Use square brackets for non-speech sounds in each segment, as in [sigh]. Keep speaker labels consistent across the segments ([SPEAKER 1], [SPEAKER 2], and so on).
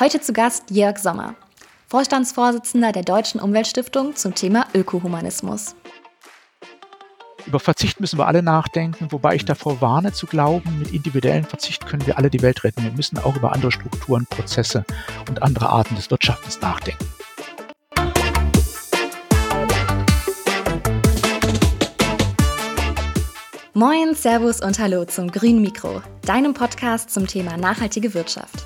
[SPEAKER 1] Heute zu Gast Jörg Sommer, Vorstandsvorsitzender der Deutschen Umweltstiftung zum Thema Ökohumanismus.
[SPEAKER 2] Über Verzicht müssen wir alle nachdenken, wobei ich davor warne zu glauben, mit individuellem Verzicht können wir alle die Welt retten. Wir müssen auch über andere Strukturen, Prozesse und andere Arten des Wirtschaftens nachdenken.
[SPEAKER 1] Moin, Servus und Hallo zum Grünen Mikro, deinem Podcast zum Thema nachhaltige Wirtschaft.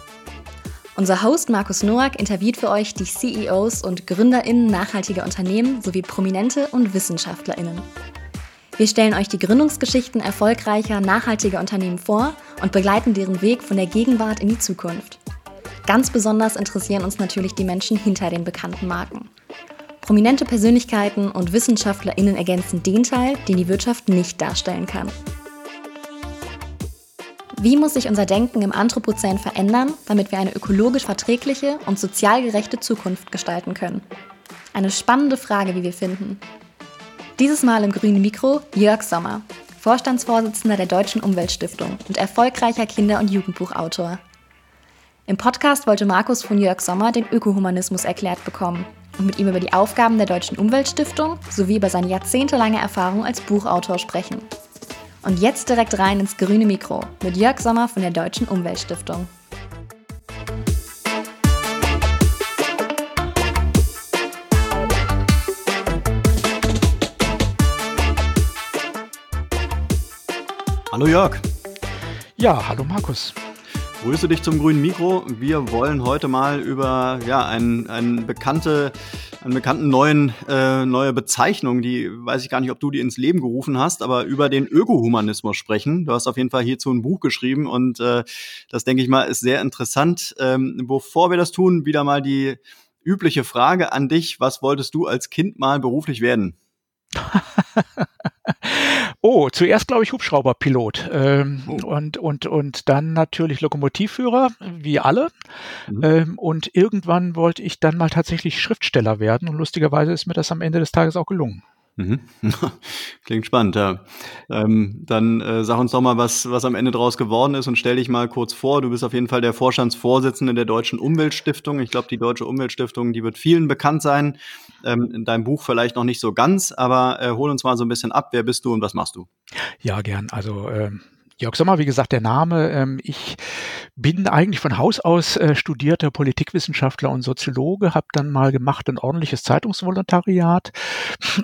[SPEAKER 1] Unser Host Markus Noack interviewt für euch die CEOs und GründerInnen nachhaltiger Unternehmen sowie Prominente und WissenschaftlerInnen. Wir stellen euch die Gründungsgeschichten erfolgreicher, nachhaltiger Unternehmen vor und begleiten deren Weg von der Gegenwart in die Zukunft. Ganz besonders interessieren uns natürlich die Menschen hinter den bekannten Marken. Prominente Persönlichkeiten und WissenschaftlerInnen ergänzen den Teil, den die Wirtschaft nicht darstellen kann. Wie muss sich unser Denken im Anthropozän verändern, damit wir eine ökologisch verträgliche und sozial gerechte Zukunft gestalten können? Eine spannende Frage, wie wir finden. Dieses Mal im grünen Mikro Jörg Sommer, Vorstandsvorsitzender der Deutschen Umweltstiftung und erfolgreicher Kinder- und Jugendbuchautor. Im Podcast wollte Markus von Jörg Sommer den Ökohumanismus erklärt bekommen und mit ihm über die Aufgaben der Deutschen Umweltstiftung sowie über seine jahrzehntelange Erfahrung als Buchautor sprechen. Und jetzt direkt rein ins grüne Mikro mit Jörg Sommer von der Deutschen Umweltstiftung.
[SPEAKER 3] Hallo Jörg.
[SPEAKER 2] Ja, hallo Markus.
[SPEAKER 3] Grüße dich zum grünen Mikro. Wir wollen heute mal über ja, ein, ein bekannte, einen bekannten neuen, äh, neue Bezeichnung, die weiß ich gar nicht, ob du die ins Leben gerufen hast, aber über den Ökohumanismus sprechen. Du hast auf jeden Fall hierzu ein Buch geschrieben und äh, das, denke ich mal, ist sehr interessant. Ähm, bevor wir das tun, wieder mal die übliche Frage an dich. Was wolltest du als Kind mal beruflich werden? [laughs]
[SPEAKER 2] oh, zuerst glaube ich Hubschrauberpilot ähm, oh. und, und, und dann natürlich Lokomotivführer, wie alle. Mhm. Ähm, und irgendwann wollte ich dann mal tatsächlich Schriftsteller werden und lustigerweise ist mir das am Ende des Tages auch gelungen.
[SPEAKER 3] Mhm. [laughs] Klingt spannend, ja. Ähm, dann äh, sag uns doch mal, was, was am Ende draus geworden ist und stell dich mal kurz vor. Du bist auf jeden Fall der Vorstandsvorsitzende der Deutschen Umweltstiftung. Ich glaube, die Deutsche Umweltstiftung, die wird vielen bekannt sein. Ähm, in deinem Buch vielleicht noch nicht so ganz, aber äh, hol uns mal so ein bisschen ab. Wer bist du und was machst du?
[SPEAKER 2] Ja, gern. Also ähm, Jörg Sommer, wie gesagt, der Name. Ähm, ich bin eigentlich von Haus aus äh, studierter Politikwissenschaftler und Soziologe, habe dann mal gemacht ein ordentliches Zeitungsvolontariat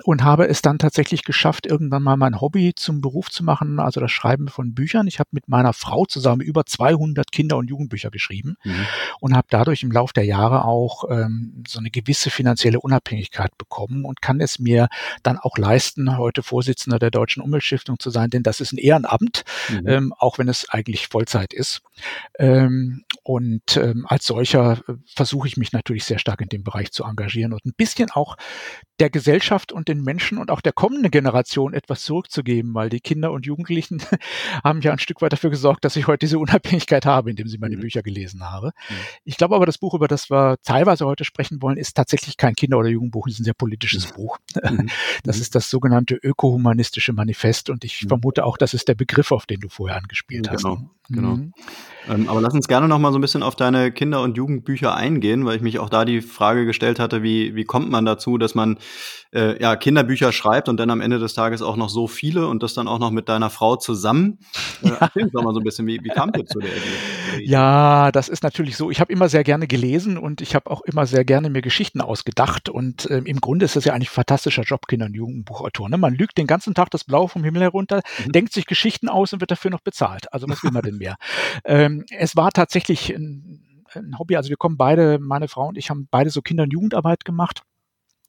[SPEAKER 2] und habe es dann tatsächlich geschafft, irgendwann mal mein Hobby zum Beruf zu machen, also das Schreiben von Büchern. Ich habe mit meiner Frau zusammen über 200 Kinder- und Jugendbücher geschrieben mhm. und habe dadurch im Laufe der Jahre auch ähm, so eine gewisse finanzielle Unabhängigkeit bekommen und kann es mir dann auch leisten, heute Vorsitzender der Deutschen Umweltstiftung zu sein, denn das ist ein Ehrenamt, mhm. Ähm, auch wenn es eigentlich Vollzeit ist. Ähm, und ähm, als solcher äh, versuche ich mich natürlich sehr stark in dem Bereich zu engagieren und ein bisschen auch der Gesellschaft und den Menschen und auch der kommenden Generation etwas zurückzugeben, weil die Kinder und Jugendlichen [laughs] haben ja ein Stück weit dafür gesorgt, dass ich heute diese Unabhängigkeit habe, indem sie meine mhm. Bücher gelesen habe. Mhm. Ich glaube aber, das Buch, über das wir teilweise heute sprechen wollen, ist tatsächlich kein Kinder- oder Jugendbuch, es ist ein sehr politisches mhm. Buch. Mhm. [laughs] Das mhm. ist das sogenannte ökohumanistische Manifest und ich mhm. vermute auch, das ist der Begriff, auf den du vorher angespielt hast.
[SPEAKER 3] Genau, genau. Ähm, aber lass uns gerne noch mal so ein bisschen auf deine Kinder- und Jugendbücher eingehen, weil ich mich auch da die Frage gestellt hatte, wie, wie kommt man dazu, dass man äh, ja, Kinderbücher schreibt und dann am Ende des Tages auch noch so viele und das dann auch noch mit deiner Frau zusammen. Äh, Erzähl doch mal so ein bisschen, wie, wie kam ihr zu der Idee?
[SPEAKER 2] Ja, das ist natürlich so. Ich habe immer sehr gerne gelesen und ich habe auch immer sehr gerne mir Geschichten ausgedacht und ähm, im Grunde ist das ja eigentlich ein fantastischer Job, Kinder- und Jugendbuchautor. Ne? Man lügt den ganzen Tag das Blau vom Himmel herunter, mhm. denkt sich Geschichten aus und wird dafür noch bezahlt. Also was will man denn mehr? [laughs] ähm, es war tatsächlich ein, ein Hobby. Also wir kommen beide, meine Frau und ich haben beide so Kinder- und Jugendarbeit gemacht.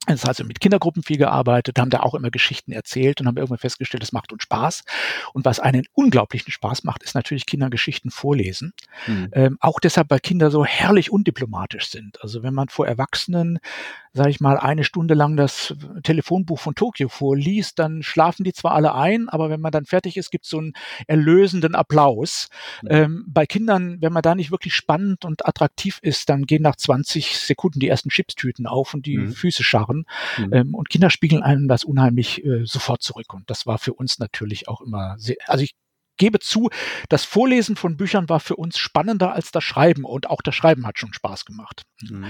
[SPEAKER 2] Das heißt, also mit Kindergruppen viel gearbeitet, haben da auch immer Geschichten erzählt und haben irgendwann festgestellt, es macht uns Spaß. Und was einen unglaublichen Spaß macht, ist natürlich Kindergeschichten vorlesen. Mhm. Ähm, auch deshalb, weil Kinder so herrlich undiplomatisch sind. Also wenn man vor Erwachsenen sage ich mal, eine Stunde lang das Telefonbuch von Tokio vorliest, dann schlafen die zwar alle ein, aber wenn man dann fertig ist, gibt es so einen erlösenden Applaus. Mhm. Ähm, bei Kindern, wenn man da nicht wirklich spannend und attraktiv ist, dann gehen nach 20 Sekunden die ersten Chipstüten auf und die mhm. Füße scharren. Mhm. Ähm, und Kinder spiegeln einem das unheimlich äh, sofort zurück. Und das war für uns natürlich auch immer sehr, also ich gebe zu, das Vorlesen von Büchern war für uns spannender als das Schreiben und auch das Schreiben hat schon Spaß gemacht. Mhm.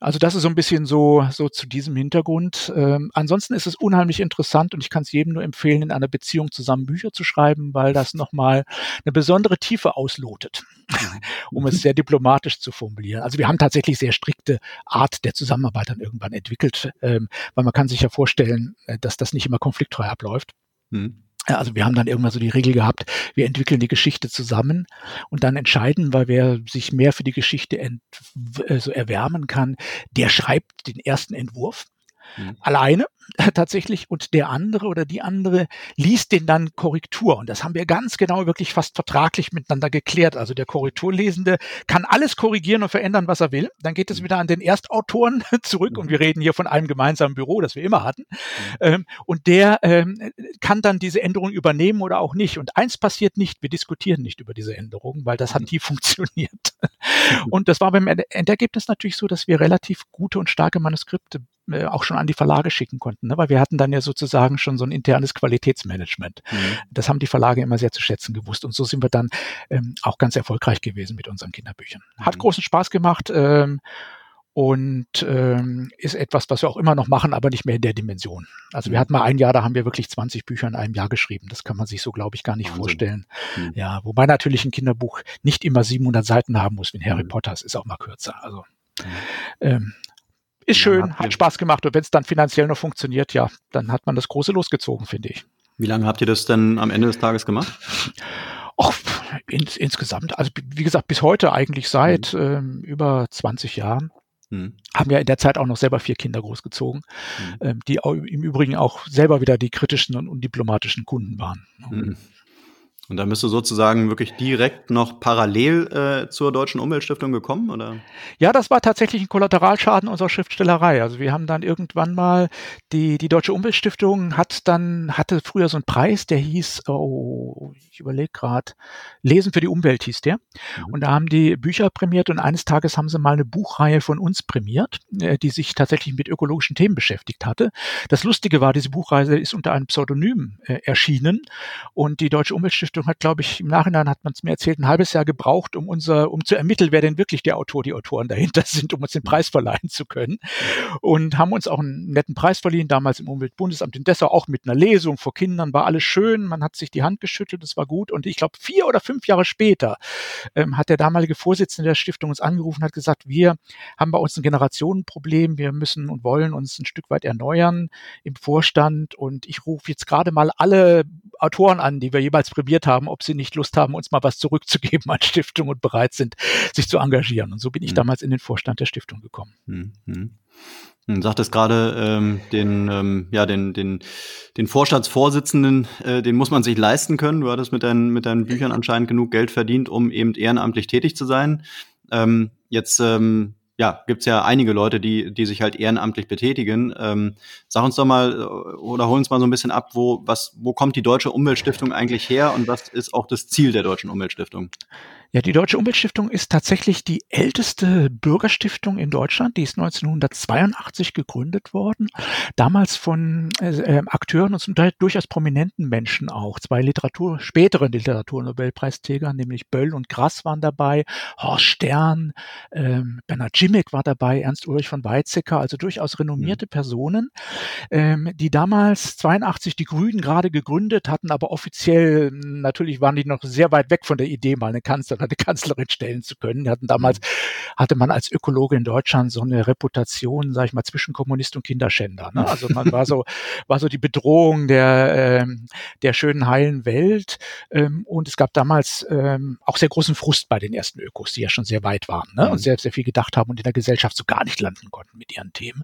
[SPEAKER 2] Also das ist so ein bisschen so, so zu diesem Hintergrund. Ähm, ansonsten ist es unheimlich interessant und ich kann es jedem nur empfehlen, in einer Beziehung zusammen Bücher zu schreiben, weil das nochmal eine besondere Tiefe auslotet, mhm. um es sehr diplomatisch zu formulieren. Also wir haben tatsächlich sehr strikte Art der Zusammenarbeit dann irgendwann entwickelt, ähm, weil man kann sich ja vorstellen, äh, dass das nicht immer konfliktfrei abläuft. Mhm. Also wir haben dann irgendwann so die Regel gehabt, wir entwickeln die Geschichte zusammen und dann entscheiden, weil wer sich mehr für die Geschichte äh, so erwärmen kann, der schreibt den ersten Entwurf mhm. alleine tatsächlich und der andere oder die andere liest den dann Korrektur. Und das haben wir ganz genau wirklich fast vertraglich miteinander geklärt. Also der Korrekturlesende kann alles korrigieren und verändern, was er will. Dann geht es mhm. wieder an den Erstautoren [laughs] zurück und mhm. wir reden hier von einem gemeinsamen Büro, das wir immer hatten. Mhm. Ähm, und der ähm, kann dann diese Änderung übernehmen oder auch nicht. Und eins passiert nicht, wir diskutieren nicht über diese Änderungen, weil das hat nie [laughs] funktioniert. Und das war beim Endergebnis natürlich so, dass wir relativ gute und starke Manuskripte äh, auch schon an die Verlage schicken konnten, ne? weil wir hatten dann ja sozusagen schon so ein internes Qualitätsmanagement. Mhm. Das haben die Verlage immer sehr zu schätzen gewusst und so sind wir dann ähm, auch ganz erfolgreich gewesen mit unseren Kinderbüchern. Hat mhm. großen Spaß gemacht ähm, und ähm, ist etwas, was wir auch immer noch machen, aber nicht mehr in der Dimension. Also mhm. wir hatten mal ein Jahr, da haben wir wirklich 20 Bücher in einem Jahr geschrieben. Das kann man sich so, glaube ich, gar nicht Wahnsinn. vorstellen. Mhm. Ja, wobei natürlich ein Kinderbuch nicht immer 700 Seiten haben muss wie ein Harry mhm. Potter. Es ist auch mal kürzer. Also mhm. ähm, ist schön, hat Spaß gemacht und wenn es dann finanziell noch funktioniert, ja, dann hat man das große losgezogen, finde ich.
[SPEAKER 3] Wie lange habt ihr das denn am Ende des Tages gemacht?
[SPEAKER 2] Och, ins, insgesamt, also wie gesagt, bis heute eigentlich seit mhm. ähm, über 20 Jahren. Mhm. Haben ja in der Zeit auch noch selber vier Kinder großgezogen, mhm. ähm, die im Übrigen auch selber wieder die kritischen und undiplomatischen Kunden waren.
[SPEAKER 3] Und da bist du sozusagen wirklich direkt noch parallel äh, zur Deutschen Umweltstiftung gekommen, oder?
[SPEAKER 2] Ja, das war tatsächlich ein Kollateralschaden unserer Schriftstellerei. Also wir haben dann irgendwann mal die die Deutsche Umweltstiftung hat dann hatte früher so einen Preis, der hieß, oh, ich überlege gerade, Lesen für die Umwelt hieß der. Mhm. Und da haben die Bücher prämiert und eines Tages haben sie mal eine Buchreihe von uns prämiert, äh, die sich tatsächlich mit ökologischen Themen beschäftigt hatte. Das Lustige war, diese Buchreihe ist unter einem Pseudonym äh, erschienen und die Deutsche Umweltstiftung Stiftung hat, glaube ich, im Nachhinein hat man es mir erzählt, ein halbes Jahr gebraucht, um unser, um zu ermitteln, wer denn wirklich der Autor, die Autoren dahinter [laughs] sind, um uns den Preis verleihen zu können. Und haben uns auch einen netten Preis verliehen, damals im Umweltbundesamt in Dessau, auch mit einer Lesung vor Kindern, war alles schön, man hat sich die Hand geschüttelt, es war gut. Und ich glaube, vier oder fünf Jahre später ähm, hat der damalige Vorsitzende der Stiftung uns angerufen, hat gesagt, wir haben bei uns ein Generationenproblem, wir müssen und wollen uns ein Stück weit erneuern im Vorstand und ich rufe jetzt gerade mal alle Autoren an, die wir jeweils prämiert haben, ob sie nicht Lust haben, uns mal was zurückzugeben an Stiftung und bereit sind, sich zu engagieren. Und so bin ich mhm. damals in den Vorstand der Stiftung gekommen. Mhm.
[SPEAKER 3] Du sagtest gerade ähm, den, ähm, ja, den, den, den Vorstandsvorsitzenden, äh, den muss man sich leisten können. Du hattest mit deinen, mit deinen Büchern anscheinend genug Geld verdient, um eben ehrenamtlich tätig zu sein. Ähm, jetzt ähm, ja, gibt's ja einige Leute, die, die sich halt ehrenamtlich betätigen. Ähm, sag uns doch mal äh, oder hol uns mal so ein bisschen ab, wo, was, wo kommt die Deutsche Umweltstiftung eigentlich her und was ist auch das Ziel der Deutschen Umweltstiftung?
[SPEAKER 2] Ja, die Deutsche Umweltstiftung ist tatsächlich die älteste Bürgerstiftung in Deutschland. Die ist 1982 gegründet worden. Damals von äh, äh, Akteuren und zum Teil durchaus prominenten Menschen auch. Zwei Literatur, späteren Literaturnobelpreisträger, nämlich Böll und Grass waren dabei, Horst Stern, ähm, Bernhard Jimmick war dabei, Ernst Ulrich von Weizsäcker, also durchaus renommierte mhm. Personen, ähm, die damals 82 die Grünen gerade gegründet hatten, aber offiziell natürlich waren die noch sehr weit weg von der Idee, mal eine Kanzler oder eine Kanzlerin stellen zu können. Wir hatten damals, mhm. hatte man als Ökologe in Deutschland so eine Reputation, sage ich mal, zwischen Kommunist und Kinderschänder. Ne? Also man war so, [laughs] war so die Bedrohung der, ähm, der schönen, heilen Welt. Ähm, und es gab damals ähm, auch sehr großen Frust bei den ersten Ökos, die ja schon sehr weit waren ne? und mhm. sehr, sehr viel gedacht haben und in der Gesellschaft so gar nicht landen konnten mit ihren Themen.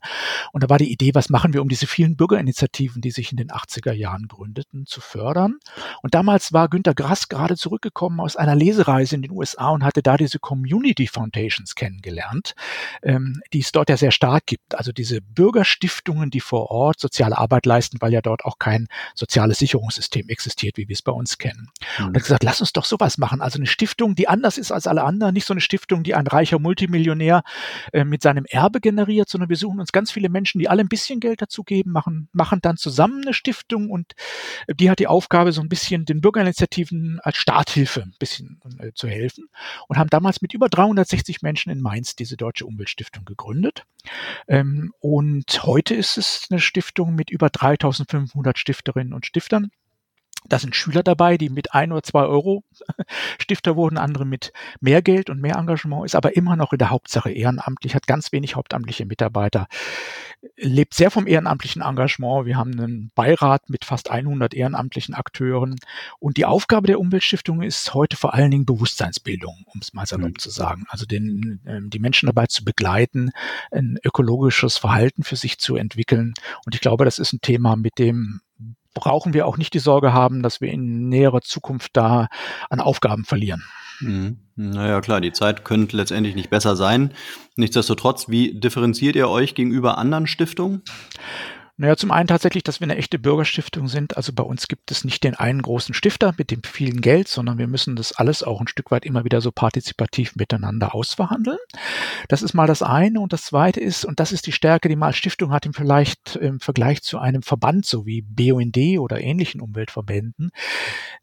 [SPEAKER 2] Und da war die Idee, was machen wir, um diese vielen Bürgerinitiativen, die sich in den 80er Jahren gründeten, zu fördern. Und damals war Günter Grass gerade zurückgekommen aus einer Lesereise in den USA und hatte da diese Community Foundations kennengelernt, ähm, die es dort ja sehr stark gibt. Also diese Bürgerstiftungen, die vor Ort soziale Arbeit leisten, weil ja dort auch kein soziales Sicherungssystem existiert, wie wir es bei uns kennen. Mhm. Und hat gesagt, lass uns doch sowas machen. Also eine Stiftung, die anders ist als alle anderen, nicht so eine Stiftung, die ein reicher Multimillionär äh, mit seinem Erbe generiert, sondern wir suchen uns ganz viele Menschen, die alle ein bisschen Geld dazu geben, machen, machen dann zusammen eine Stiftung und die hat die Aufgabe, so ein bisschen den Bürgerinitiativen als Starthilfe ein bisschen äh, zu helfen und haben damals mit über 360 Menschen in Mainz diese Deutsche Umweltstiftung gegründet. Ähm, und heute ist es eine Stiftung mit über 3500 Stifterinnen und Stiftern. Da sind Schüler dabei, die mit ein oder zwei Euro [laughs] Stifter wurden, andere mit mehr Geld und mehr Engagement, ist aber immer noch in der Hauptsache ehrenamtlich, hat ganz wenig hauptamtliche Mitarbeiter, lebt sehr vom ehrenamtlichen Engagement. Wir haben einen Beirat mit fast 100 ehrenamtlichen Akteuren und die Aufgabe der Umweltstiftung ist heute vor allen Dingen Bewusstseinsbildung, um es mal salopp mhm. zu sagen. Also den, ähm, die Menschen dabei zu begleiten, ein ökologisches Verhalten für sich zu entwickeln. Und ich glaube, das ist ein Thema, mit dem brauchen wir auch nicht die Sorge haben, dass wir in näherer Zukunft da an Aufgaben verlieren.
[SPEAKER 3] Mhm. Naja, klar, die Zeit könnte letztendlich nicht besser sein. Nichtsdestotrotz, wie differenziert ihr euch gegenüber anderen Stiftungen?
[SPEAKER 2] Naja, zum einen tatsächlich, dass wir eine echte Bürgerstiftung sind. Also bei uns gibt es nicht den einen großen Stifter mit dem vielen Geld, sondern wir müssen das alles auch ein Stück weit immer wieder so partizipativ miteinander ausverhandeln. Das ist mal das eine. Und das zweite ist, und das ist die Stärke, die man als Stiftung hat im, vielleicht, im Vergleich zu einem Verband, so wie BUND oder ähnlichen Umweltverbänden.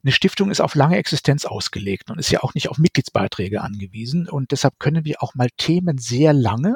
[SPEAKER 2] Eine Stiftung ist auf lange Existenz ausgelegt und ist ja auch nicht auf Mitgliedsbeiträge angewiesen. Und deshalb können wir auch mal Themen sehr lange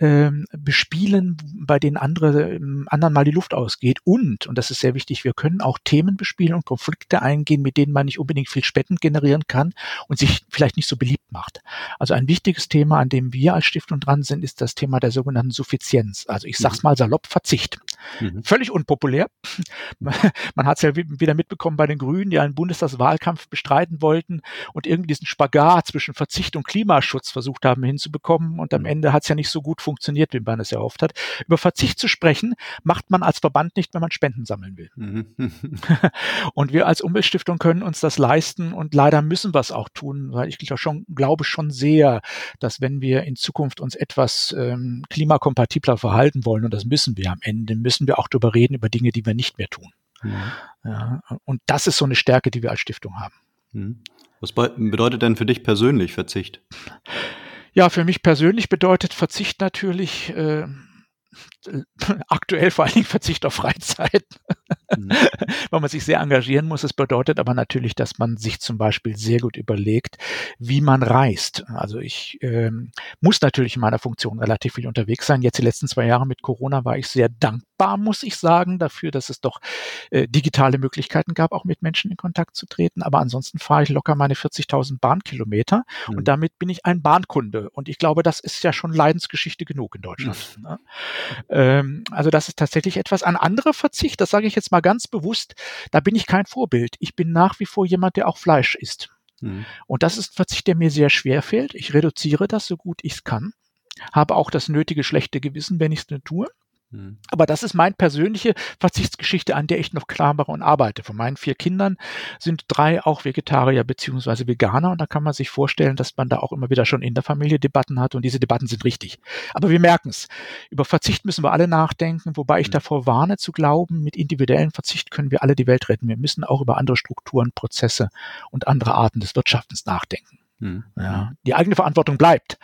[SPEAKER 2] ähm, bespielen, bei denen andere ähm, anderen mal die Luft ausgeht. Und, und das ist sehr wichtig, wir können auch Themen bespielen und Konflikte eingehen, mit denen man nicht unbedingt viel Spenden generieren kann und sich vielleicht nicht so beliebt macht. Also ein wichtiges Thema, an dem wir als Stiftung dran sind, ist das Thema der sogenannten Suffizienz. Also ich sag's mhm. mal salopp, Verzicht. Mhm. Völlig unpopulär. [laughs] Man hat es ja wieder mitbekommen bei den Grünen, die einen Bundestagswahlkampf bestreiten wollten und irgendwie diesen Spagat zwischen Verzicht und Klimaschutz versucht haben hinzubekommen. Und am mhm. Ende hat es ja nicht so gut funktioniert, wie man es erhofft hat. Über Verzicht zu sprechen, macht man als Verband nicht, wenn man Spenden sammeln will. Mhm. [laughs] [laughs] und wir als Umweltstiftung können uns das leisten und leider müssen wir es auch tun, weil ich schon, glaube schon sehr, dass wenn wir in Zukunft uns etwas ähm, klimakompatibler verhalten wollen, und das müssen wir am Ende, müssen wir auch darüber reden, über Dinge, die wir nicht mehr tun. Mhm. Ja, und das ist so eine Stärke, die wir als Stiftung haben.
[SPEAKER 3] Mhm. Was bedeutet denn für dich persönlich Verzicht?
[SPEAKER 2] Ja, für mich persönlich bedeutet Verzicht natürlich äh, [laughs] aktuell vor allen Dingen Verzicht auf Freizeit, mhm. [laughs] weil man sich sehr engagieren muss. Es bedeutet aber natürlich, dass man sich zum Beispiel sehr gut überlegt, wie man reist. Also ich ähm, muss natürlich in meiner Funktion relativ viel unterwegs sein. Jetzt die letzten zwei Jahre mit Corona war ich sehr dankbar, muss ich sagen, dafür, dass es doch äh, digitale Möglichkeiten gab, auch mit Menschen in Kontakt zu treten. Aber ansonsten fahre ich locker meine 40.000 Bahnkilometer mhm. und damit bin ich ein Bahnkunde. Und ich glaube, das ist ja schon Leidensgeschichte genug in Deutschland. Mhm. Ne? Ähm, also das ist tatsächlich etwas. Ein anderer Verzicht, das sage ich jetzt mal ganz bewusst, da bin ich kein Vorbild. Ich bin nach wie vor jemand, der auch Fleisch isst. Mhm. Und das ist ein Verzicht, der mir sehr schwer fällt. Ich reduziere das so gut ich es kann. Habe auch das nötige schlechte Gewissen, wenn ich es nicht tue. Mhm. Aber das ist meine persönliche Verzichtsgeschichte, an der ich noch klar mache und arbeite. Von meinen vier Kindern sind drei auch Vegetarier beziehungsweise Veganer und da kann man sich vorstellen, dass man da auch immer wieder schon in der Familie Debatten hat und diese Debatten sind richtig. Aber wir merken es. Über Verzicht müssen wir alle nachdenken, wobei ich mhm. davor warne zu glauben, mit individuellem Verzicht können wir alle die Welt retten. Wir müssen auch über andere Strukturen, Prozesse und andere Arten des Wirtschaftens nachdenken. Mhm. Ja, die eigene Verantwortung bleibt.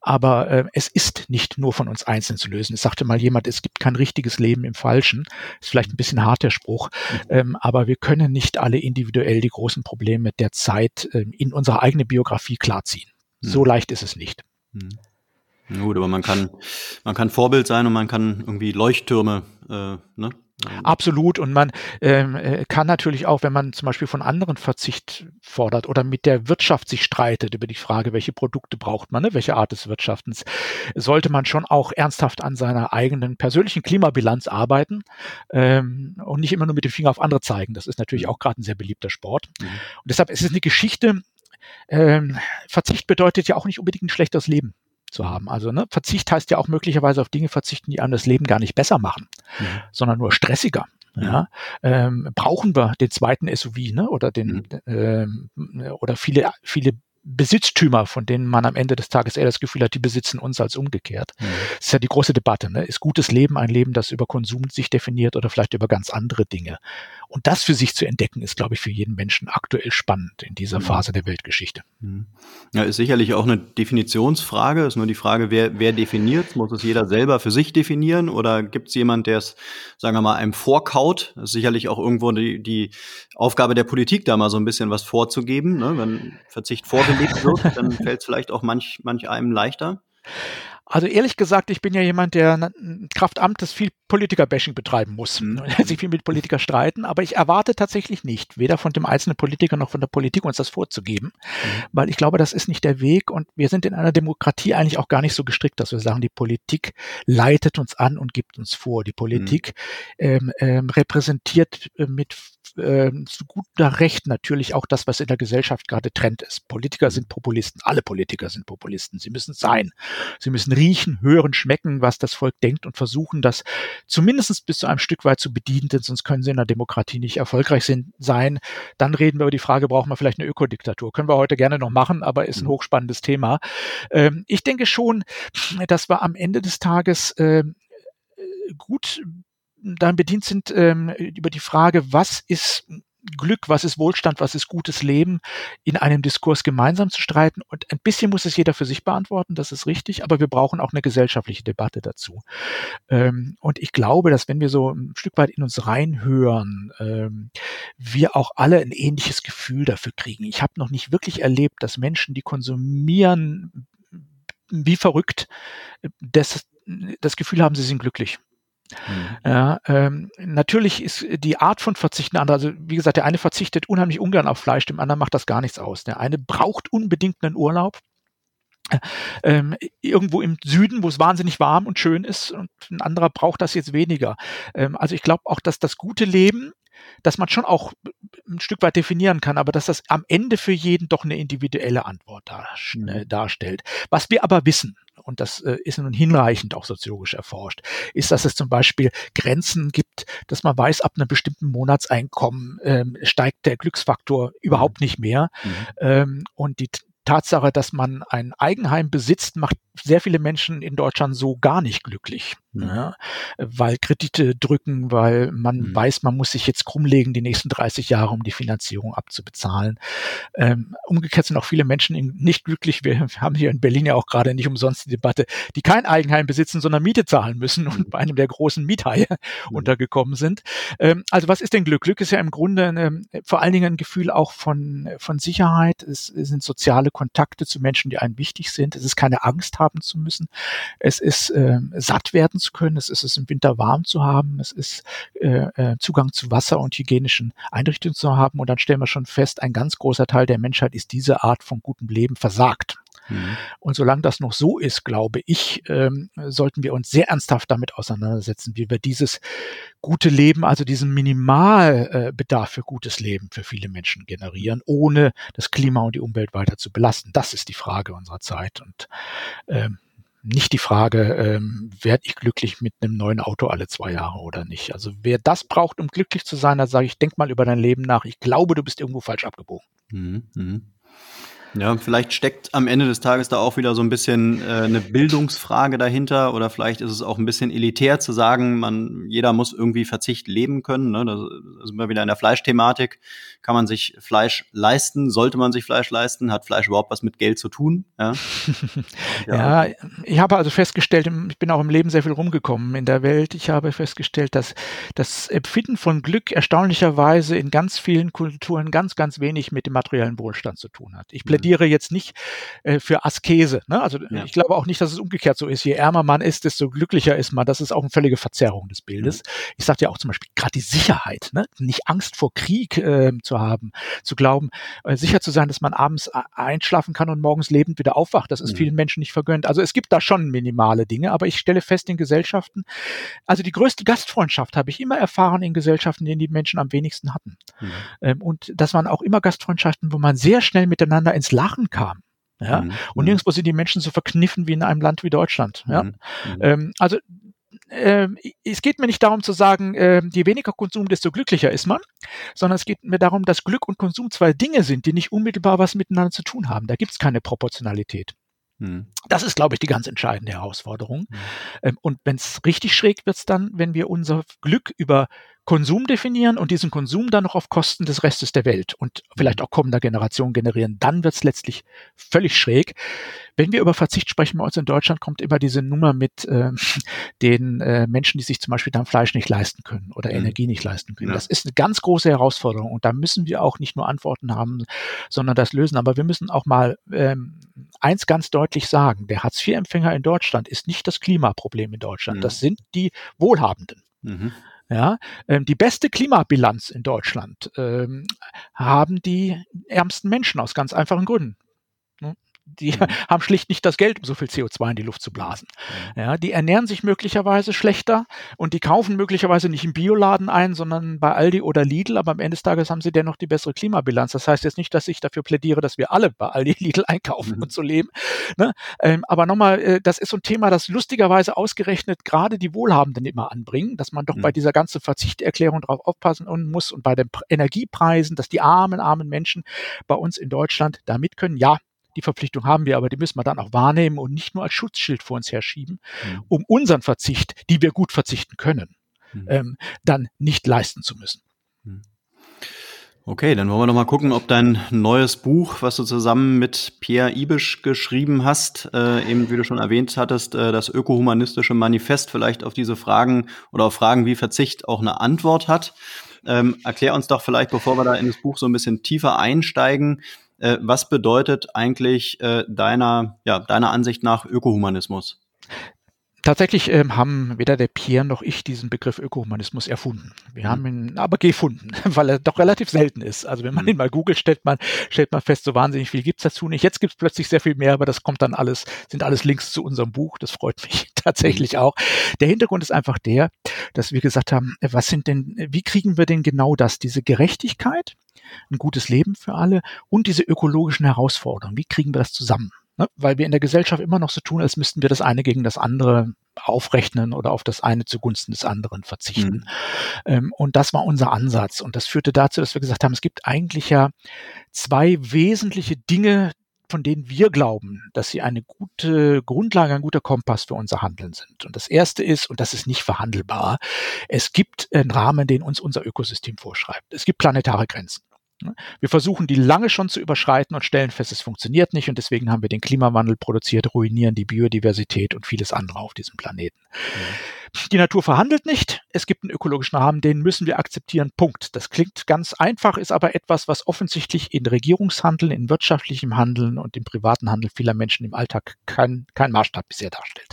[SPEAKER 2] Aber äh, es ist nicht nur von uns Einzelnen zu lösen. Es sagte mal jemand, es gibt kein richtiges Leben im Falschen. Ist vielleicht ein bisschen hart der Spruch. Mhm. Ähm, aber wir können nicht alle individuell die großen Probleme der Zeit äh, in unsere eigene Biografie klarziehen. Mhm. So leicht ist es nicht. Mhm.
[SPEAKER 3] Gut, aber man kann, man kann Vorbild sein und man kann irgendwie Leuchttürme äh, ne,
[SPEAKER 2] Absolut. Und man ähm, äh, kann natürlich auch, wenn man zum Beispiel von anderen Verzicht fordert oder mit der Wirtschaft sich streitet über die Frage, welche Produkte braucht man, ne, welche Art des Wirtschaftens, sollte man schon auch ernsthaft an seiner eigenen persönlichen Klimabilanz arbeiten ähm, und nicht immer nur mit dem Finger auf andere zeigen. Das ist natürlich mhm. auch gerade ein sehr beliebter Sport. Mhm. Und deshalb ist es eine Geschichte, ähm, Verzicht bedeutet ja auch nicht unbedingt ein schlechtes Leben zu haben. Also ne, Verzicht heißt ja auch möglicherweise auf Dinge verzichten, die einem das Leben gar nicht besser machen, mhm. sondern nur stressiger. Ja, ähm, brauchen wir den zweiten SUV ne, oder den mhm. ähm, oder viele viele Besitztümer, von denen man am Ende des Tages eher das Gefühl hat, die besitzen uns als umgekehrt. Mhm. Das ist ja die große Debatte. Ne? Ist gutes Leben ein Leben, das über Konsum sich definiert oder vielleicht über ganz andere Dinge? Und das für sich zu entdecken, ist, glaube ich, für jeden Menschen aktuell spannend in dieser mhm. Phase der Weltgeschichte.
[SPEAKER 3] Mhm. Ja, ist sicherlich auch eine Definitionsfrage. Ist nur die Frage, wer, wer definiert? Muss es jeder selber für sich definieren oder gibt es jemand, der es, sagen wir mal, einem vorkaut? Das ist sicherlich auch irgendwo die, die Aufgabe der Politik, da mal so ein bisschen was vorzugeben. Ne? Wenn Verzicht vorgelegt [laughs] wird, dann fällt es vielleicht auch manch, manch einem leichter.
[SPEAKER 2] Also ehrlich gesagt, ich bin ja jemand, der Kraft Amtes viel Politiker-Bashing betreiben muss, mhm. sich viel mit Politiker streiten, aber ich erwarte tatsächlich nicht, weder von dem einzelnen Politiker noch von der Politik uns das vorzugeben, mhm. weil ich glaube, das ist nicht der Weg und wir sind in einer Demokratie eigentlich auch gar nicht so gestrickt, dass wir sagen, die Politik leitet uns an und gibt uns vor. Die Politik mhm. ähm, ähm, repräsentiert äh, mit äh, zu guter Recht natürlich auch das, was in der Gesellschaft gerade Trend ist. Politiker sind Populisten, alle Politiker sind Populisten. Sie müssen sein. Sie müssen riechen, hören, schmecken, was das Volk denkt und versuchen, das zumindest bis zu einem Stück weit zu bedienen, denn sonst können sie in der Demokratie nicht erfolgreich sind, sein. Dann reden wir über die Frage, brauchen wir vielleicht eine Ökodiktatur? Können wir heute gerne noch machen, aber ist ein mhm. hochspannendes Thema. Ähm, ich denke schon, dass wir am Ende des Tages äh, gut dann bedient sind ähm, über die Frage, was ist Glück, was ist Wohlstand, was ist gutes Leben, in einem Diskurs gemeinsam zu streiten. Und ein bisschen muss es jeder für sich beantworten, das ist richtig, aber wir brauchen auch eine gesellschaftliche Debatte dazu. Ähm, und ich glaube, dass wenn wir so ein Stück weit in uns reinhören, ähm, wir auch alle ein ähnliches Gefühl dafür kriegen. Ich habe noch nicht wirklich erlebt, dass Menschen, die konsumieren, wie verrückt, das, das Gefühl haben, sie sind glücklich. Mhm. Ja, ähm, natürlich ist die Art von Verzichten andere. Also wie gesagt, der eine verzichtet unheimlich ungern auf Fleisch, dem anderen macht das gar nichts aus. Der eine braucht unbedingt einen Urlaub. Ähm, irgendwo im Süden, wo es wahnsinnig warm und schön ist, und ein anderer braucht das jetzt weniger. Ähm, also ich glaube auch, dass das gute Leben dass man schon auch ein Stück weit definieren kann, aber dass das am Ende für jeden doch eine individuelle Antwort dar mhm. darstellt. Was wir aber wissen, und das äh, ist nun hinreichend auch soziologisch erforscht, ist, dass es zum Beispiel Grenzen gibt, dass man weiß, ab einem bestimmten Monatseinkommen ähm, steigt der Glücksfaktor überhaupt mhm. nicht mehr. Mhm. Ähm, und die Tatsache, dass man ein Eigenheim besitzt, macht sehr viele Menschen in Deutschland so gar nicht glücklich. Ja, weil Kredite drücken, weil man mhm. weiß, man muss sich jetzt krummlegen die nächsten 30 Jahre, um die Finanzierung abzubezahlen. Ähm, umgekehrt sind auch viele Menschen nicht glücklich. Wir haben hier in Berlin ja auch gerade nicht umsonst die Debatte, die kein Eigenheim besitzen, sondern Miete zahlen müssen und mhm. bei einem der großen Miethaie mhm. untergekommen sind. Ähm, also was ist denn Glück? Glück ist ja im Grunde eine, vor allen Dingen ein Gefühl auch von, von Sicherheit. Es, es sind soziale Kontakte zu Menschen, die einem wichtig sind. Es ist keine Angst haben zu müssen. Es ist äh, satt werden zu können. Es ist es im Winter warm zu haben. Es ist äh, äh, Zugang zu Wasser und hygienischen Einrichtungen zu haben. Und dann stellen wir schon fest, ein ganz großer Teil der Menschheit ist diese Art von gutem Leben versagt. Mhm. Und solange das noch so ist, glaube ich, ähm, sollten wir uns sehr ernsthaft damit auseinandersetzen, wie wir dieses gute Leben, also diesen Minimalbedarf für gutes Leben für viele Menschen generieren, ohne das Klima und die Umwelt weiter zu belasten. Das ist die Frage unserer Zeit. Und ähm, nicht die Frage, ähm, werde ich glücklich mit einem neuen Auto alle zwei Jahre oder nicht. Also wer das braucht, um glücklich zu sein, da sage ich, denk mal über dein Leben nach. Ich glaube, du bist irgendwo falsch abgebogen. Mhm.
[SPEAKER 3] Ja, vielleicht steckt am Ende des Tages da auch wieder so ein bisschen äh, eine Bildungsfrage dahinter oder vielleicht ist es auch ein bisschen elitär zu sagen, man jeder muss irgendwie Verzicht leben können. Ne? Da sind wir wieder in der Fleischthematik. Kann man sich Fleisch leisten? Sollte man sich Fleisch leisten? Hat Fleisch überhaupt was mit Geld zu tun?
[SPEAKER 2] Ja, [laughs] ja. ja ich habe also festgestellt, ich bin auch im Leben sehr viel rumgekommen in der Welt. Ich habe festgestellt, dass das Empfinden von Glück erstaunlicherweise in ganz vielen Kulturen ganz, ganz wenig mit dem materiellen Wohlstand zu tun hat. Ich plädiere jetzt nicht äh, für Askese. Ne? Also ja. ich glaube auch nicht, dass es umgekehrt so ist. Je ärmer man ist, desto glücklicher ist man. Das ist auch eine völlige Verzerrung des Bildes. Mhm. Ich sagte ja auch zum Beispiel gerade die Sicherheit, ne? nicht Angst vor Krieg äh, zu haben, zu glauben, äh, sicher zu sein, dass man abends einschlafen kann und morgens lebend wieder aufwacht. Das ist mhm. vielen Menschen nicht vergönnt. Also es gibt da schon minimale Dinge, aber ich stelle fest in Gesellschaften, also die größte Gastfreundschaft habe ich immer erfahren in Gesellschaften, in denen die Menschen am wenigsten hatten. Mhm. Ähm, und das waren auch immer Gastfreundschaften, wo man sehr schnell miteinander ins Lachen kam. Ja? Mhm. Und mhm. nirgendwo sind die Menschen so verkniffen wie in einem Land wie Deutschland. Ja? Mhm. mhm. Ähm, also äh, es geht mir nicht darum zu sagen, äh, je weniger Konsum, desto glücklicher ist man, sondern es geht mir darum, dass Glück und Konsum zwei Dinge sind, die nicht unmittelbar was miteinander zu tun haben. Da gibt es keine Proportionalität. Hm. Das ist, glaube ich, die ganz entscheidende Herausforderung. Mhm. Ähm, und wenn es richtig schräg wird, dann, wenn wir unser Glück über Konsum definieren und diesen Konsum dann noch auf Kosten des Restes der Welt und vielleicht auch kommender Generationen generieren, dann wird es letztlich völlig schräg. Wenn wir über Verzicht sprechen bei uns in Deutschland, kommt immer diese Nummer mit äh, [laughs] den äh, Menschen, die sich zum Beispiel dann Fleisch nicht leisten können oder mhm. Energie nicht leisten können. Ja. Das ist eine ganz große Herausforderung und da müssen wir auch nicht nur Antworten haben, sondern das lösen. Aber wir müssen auch mal ähm, eins ganz deutlich sagen, der Hartz-IV-Empfänger in Deutschland ist nicht das Klimaproblem in Deutschland. Mhm. Das sind die Wohlhabenden. Mhm. Ja, ähm, die beste Klimabilanz in Deutschland ähm, haben die ärmsten Menschen aus ganz einfachen Gründen die mhm. [laughs] haben schlicht nicht das Geld, um so viel CO2 in die Luft zu blasen. Mhm. Ja, die ernähren sich möglicherweise schlechter und die kaufen möglicherweise nicht im Bioladen ein, sondern bei Aldi oder Lidl, aber am Ende des Tages haben sie dennoch die bessere Klimabilanz. Das heißt jetzt nicht, dass ich dafür plädiere, dass wir alle bei Aldi, [laughs] Lidl einkaufen mhm. und so leben. Ne? Ähm, aber nochmal, äh, das ist so ein Thema, das lustigerweise ausgerechnet gerade die Wohlhabenden immer anbringen, dass man doch mhm. bei dieser ganzen Verzichterklärung darauf aufpassen muss und bei den Energiepreisen, dass die armen, armen Menschen bei uns in Deutschland da mit können. Ja, die Verpflichtung haben wir, aber die müssen wir dann auch wahrnehmen und nicht nur als Schutzschild vor uns herschieben, mhm. um unseren Verzicht, die wir gut verzichten können, mhm. ähm, dann nicht leisten zu müssen. Mhm.
[SPEAKER 3] Okay, dann wollen wir noch mal gucken, ob dein neues Buch, was du zusammen mit Pierre Ibisch geschrieben hast, äh, eben wie du schon erwähnt hattest, äh, das ökohumanistische Manifest vielleicht auf diese Fragen oder auf Fragen wie Verzicht auch eine Antwort hat. Ähm, erklär uns doch vielleicht, bevor wir da in das Buch so ein bisschen tiefer einsteigen, äh, was bedeutet eigentlich äh, deiner, ja, deiner Ansicht nach Ökohumanismus?
[SPEAKER 2] Tatsächlich ähm, haben weder der Pierre noch ich diesen Begriff Ökohumanismus erfunden. Wir mhm. haben ihn aber gefunden, [laughs] weil er doch relativ selten ist. Also wenn man mhm. ihn mal googelt, stellt man, stellt man fest, so wahnsinnig viel gibt's dazu nicht. Jetzt gibt's plötzlich sehr viel mehr, aber das kommt dann alles, sind alles Links zu unserem Buch. Das freut mich [laughs] tatsächlich mhm. auch. Der Hintergrund ist einfach der, dass wir gesagt haben, was sind denn, wie kriegen wir denn genau das, diese Gerechtigkeit, ein gutes Leben für alle und diese ökologischen Herausforderungen. Wie kriegen wir das zusammen? Ne? Weil wir in der Gesellschaft immer noch so tun, als müssten wir das eine gegen das andere aufrechnen oder auf das eine zugunsten des anderen verzichten. Mhm. Ähm, und das war unser Ansatz. Und das führte dazu, dass wir gesagt haben, es gibt eigentlich ja zwei wesentliche Dinge, von denen wir glauben, dass sie eine gute Grundlage, ein guter Kompass für unser Handeln sind. Und das erste ist, und das ist nicht verhandelbar, es gibt einen Rahmen, den uns unser Ökosystem vorschreibt. Es gibt planetare Grenzen. Ne? Wir versuchen die lange schon zu überschreiten und stellen fest, es funktioniert nicht und deswegen haben wir den Klimawandel produziert, ruinieren die Biodiversität und vieles andere auf diesem Planeten. Ja. Die Natur verhandelt nicht, es gibt einen ökologischen Rahmen, den müssen wir akzeptieren. Punkt. Das klingt ganz einfach, ist aber etwas, was offensichtlich in Regierungshandeln, in wirtschaftlichem Handeln und im privaten Handel vieler Menschen im Alltag kein, kein Maßstab bisher darstellt.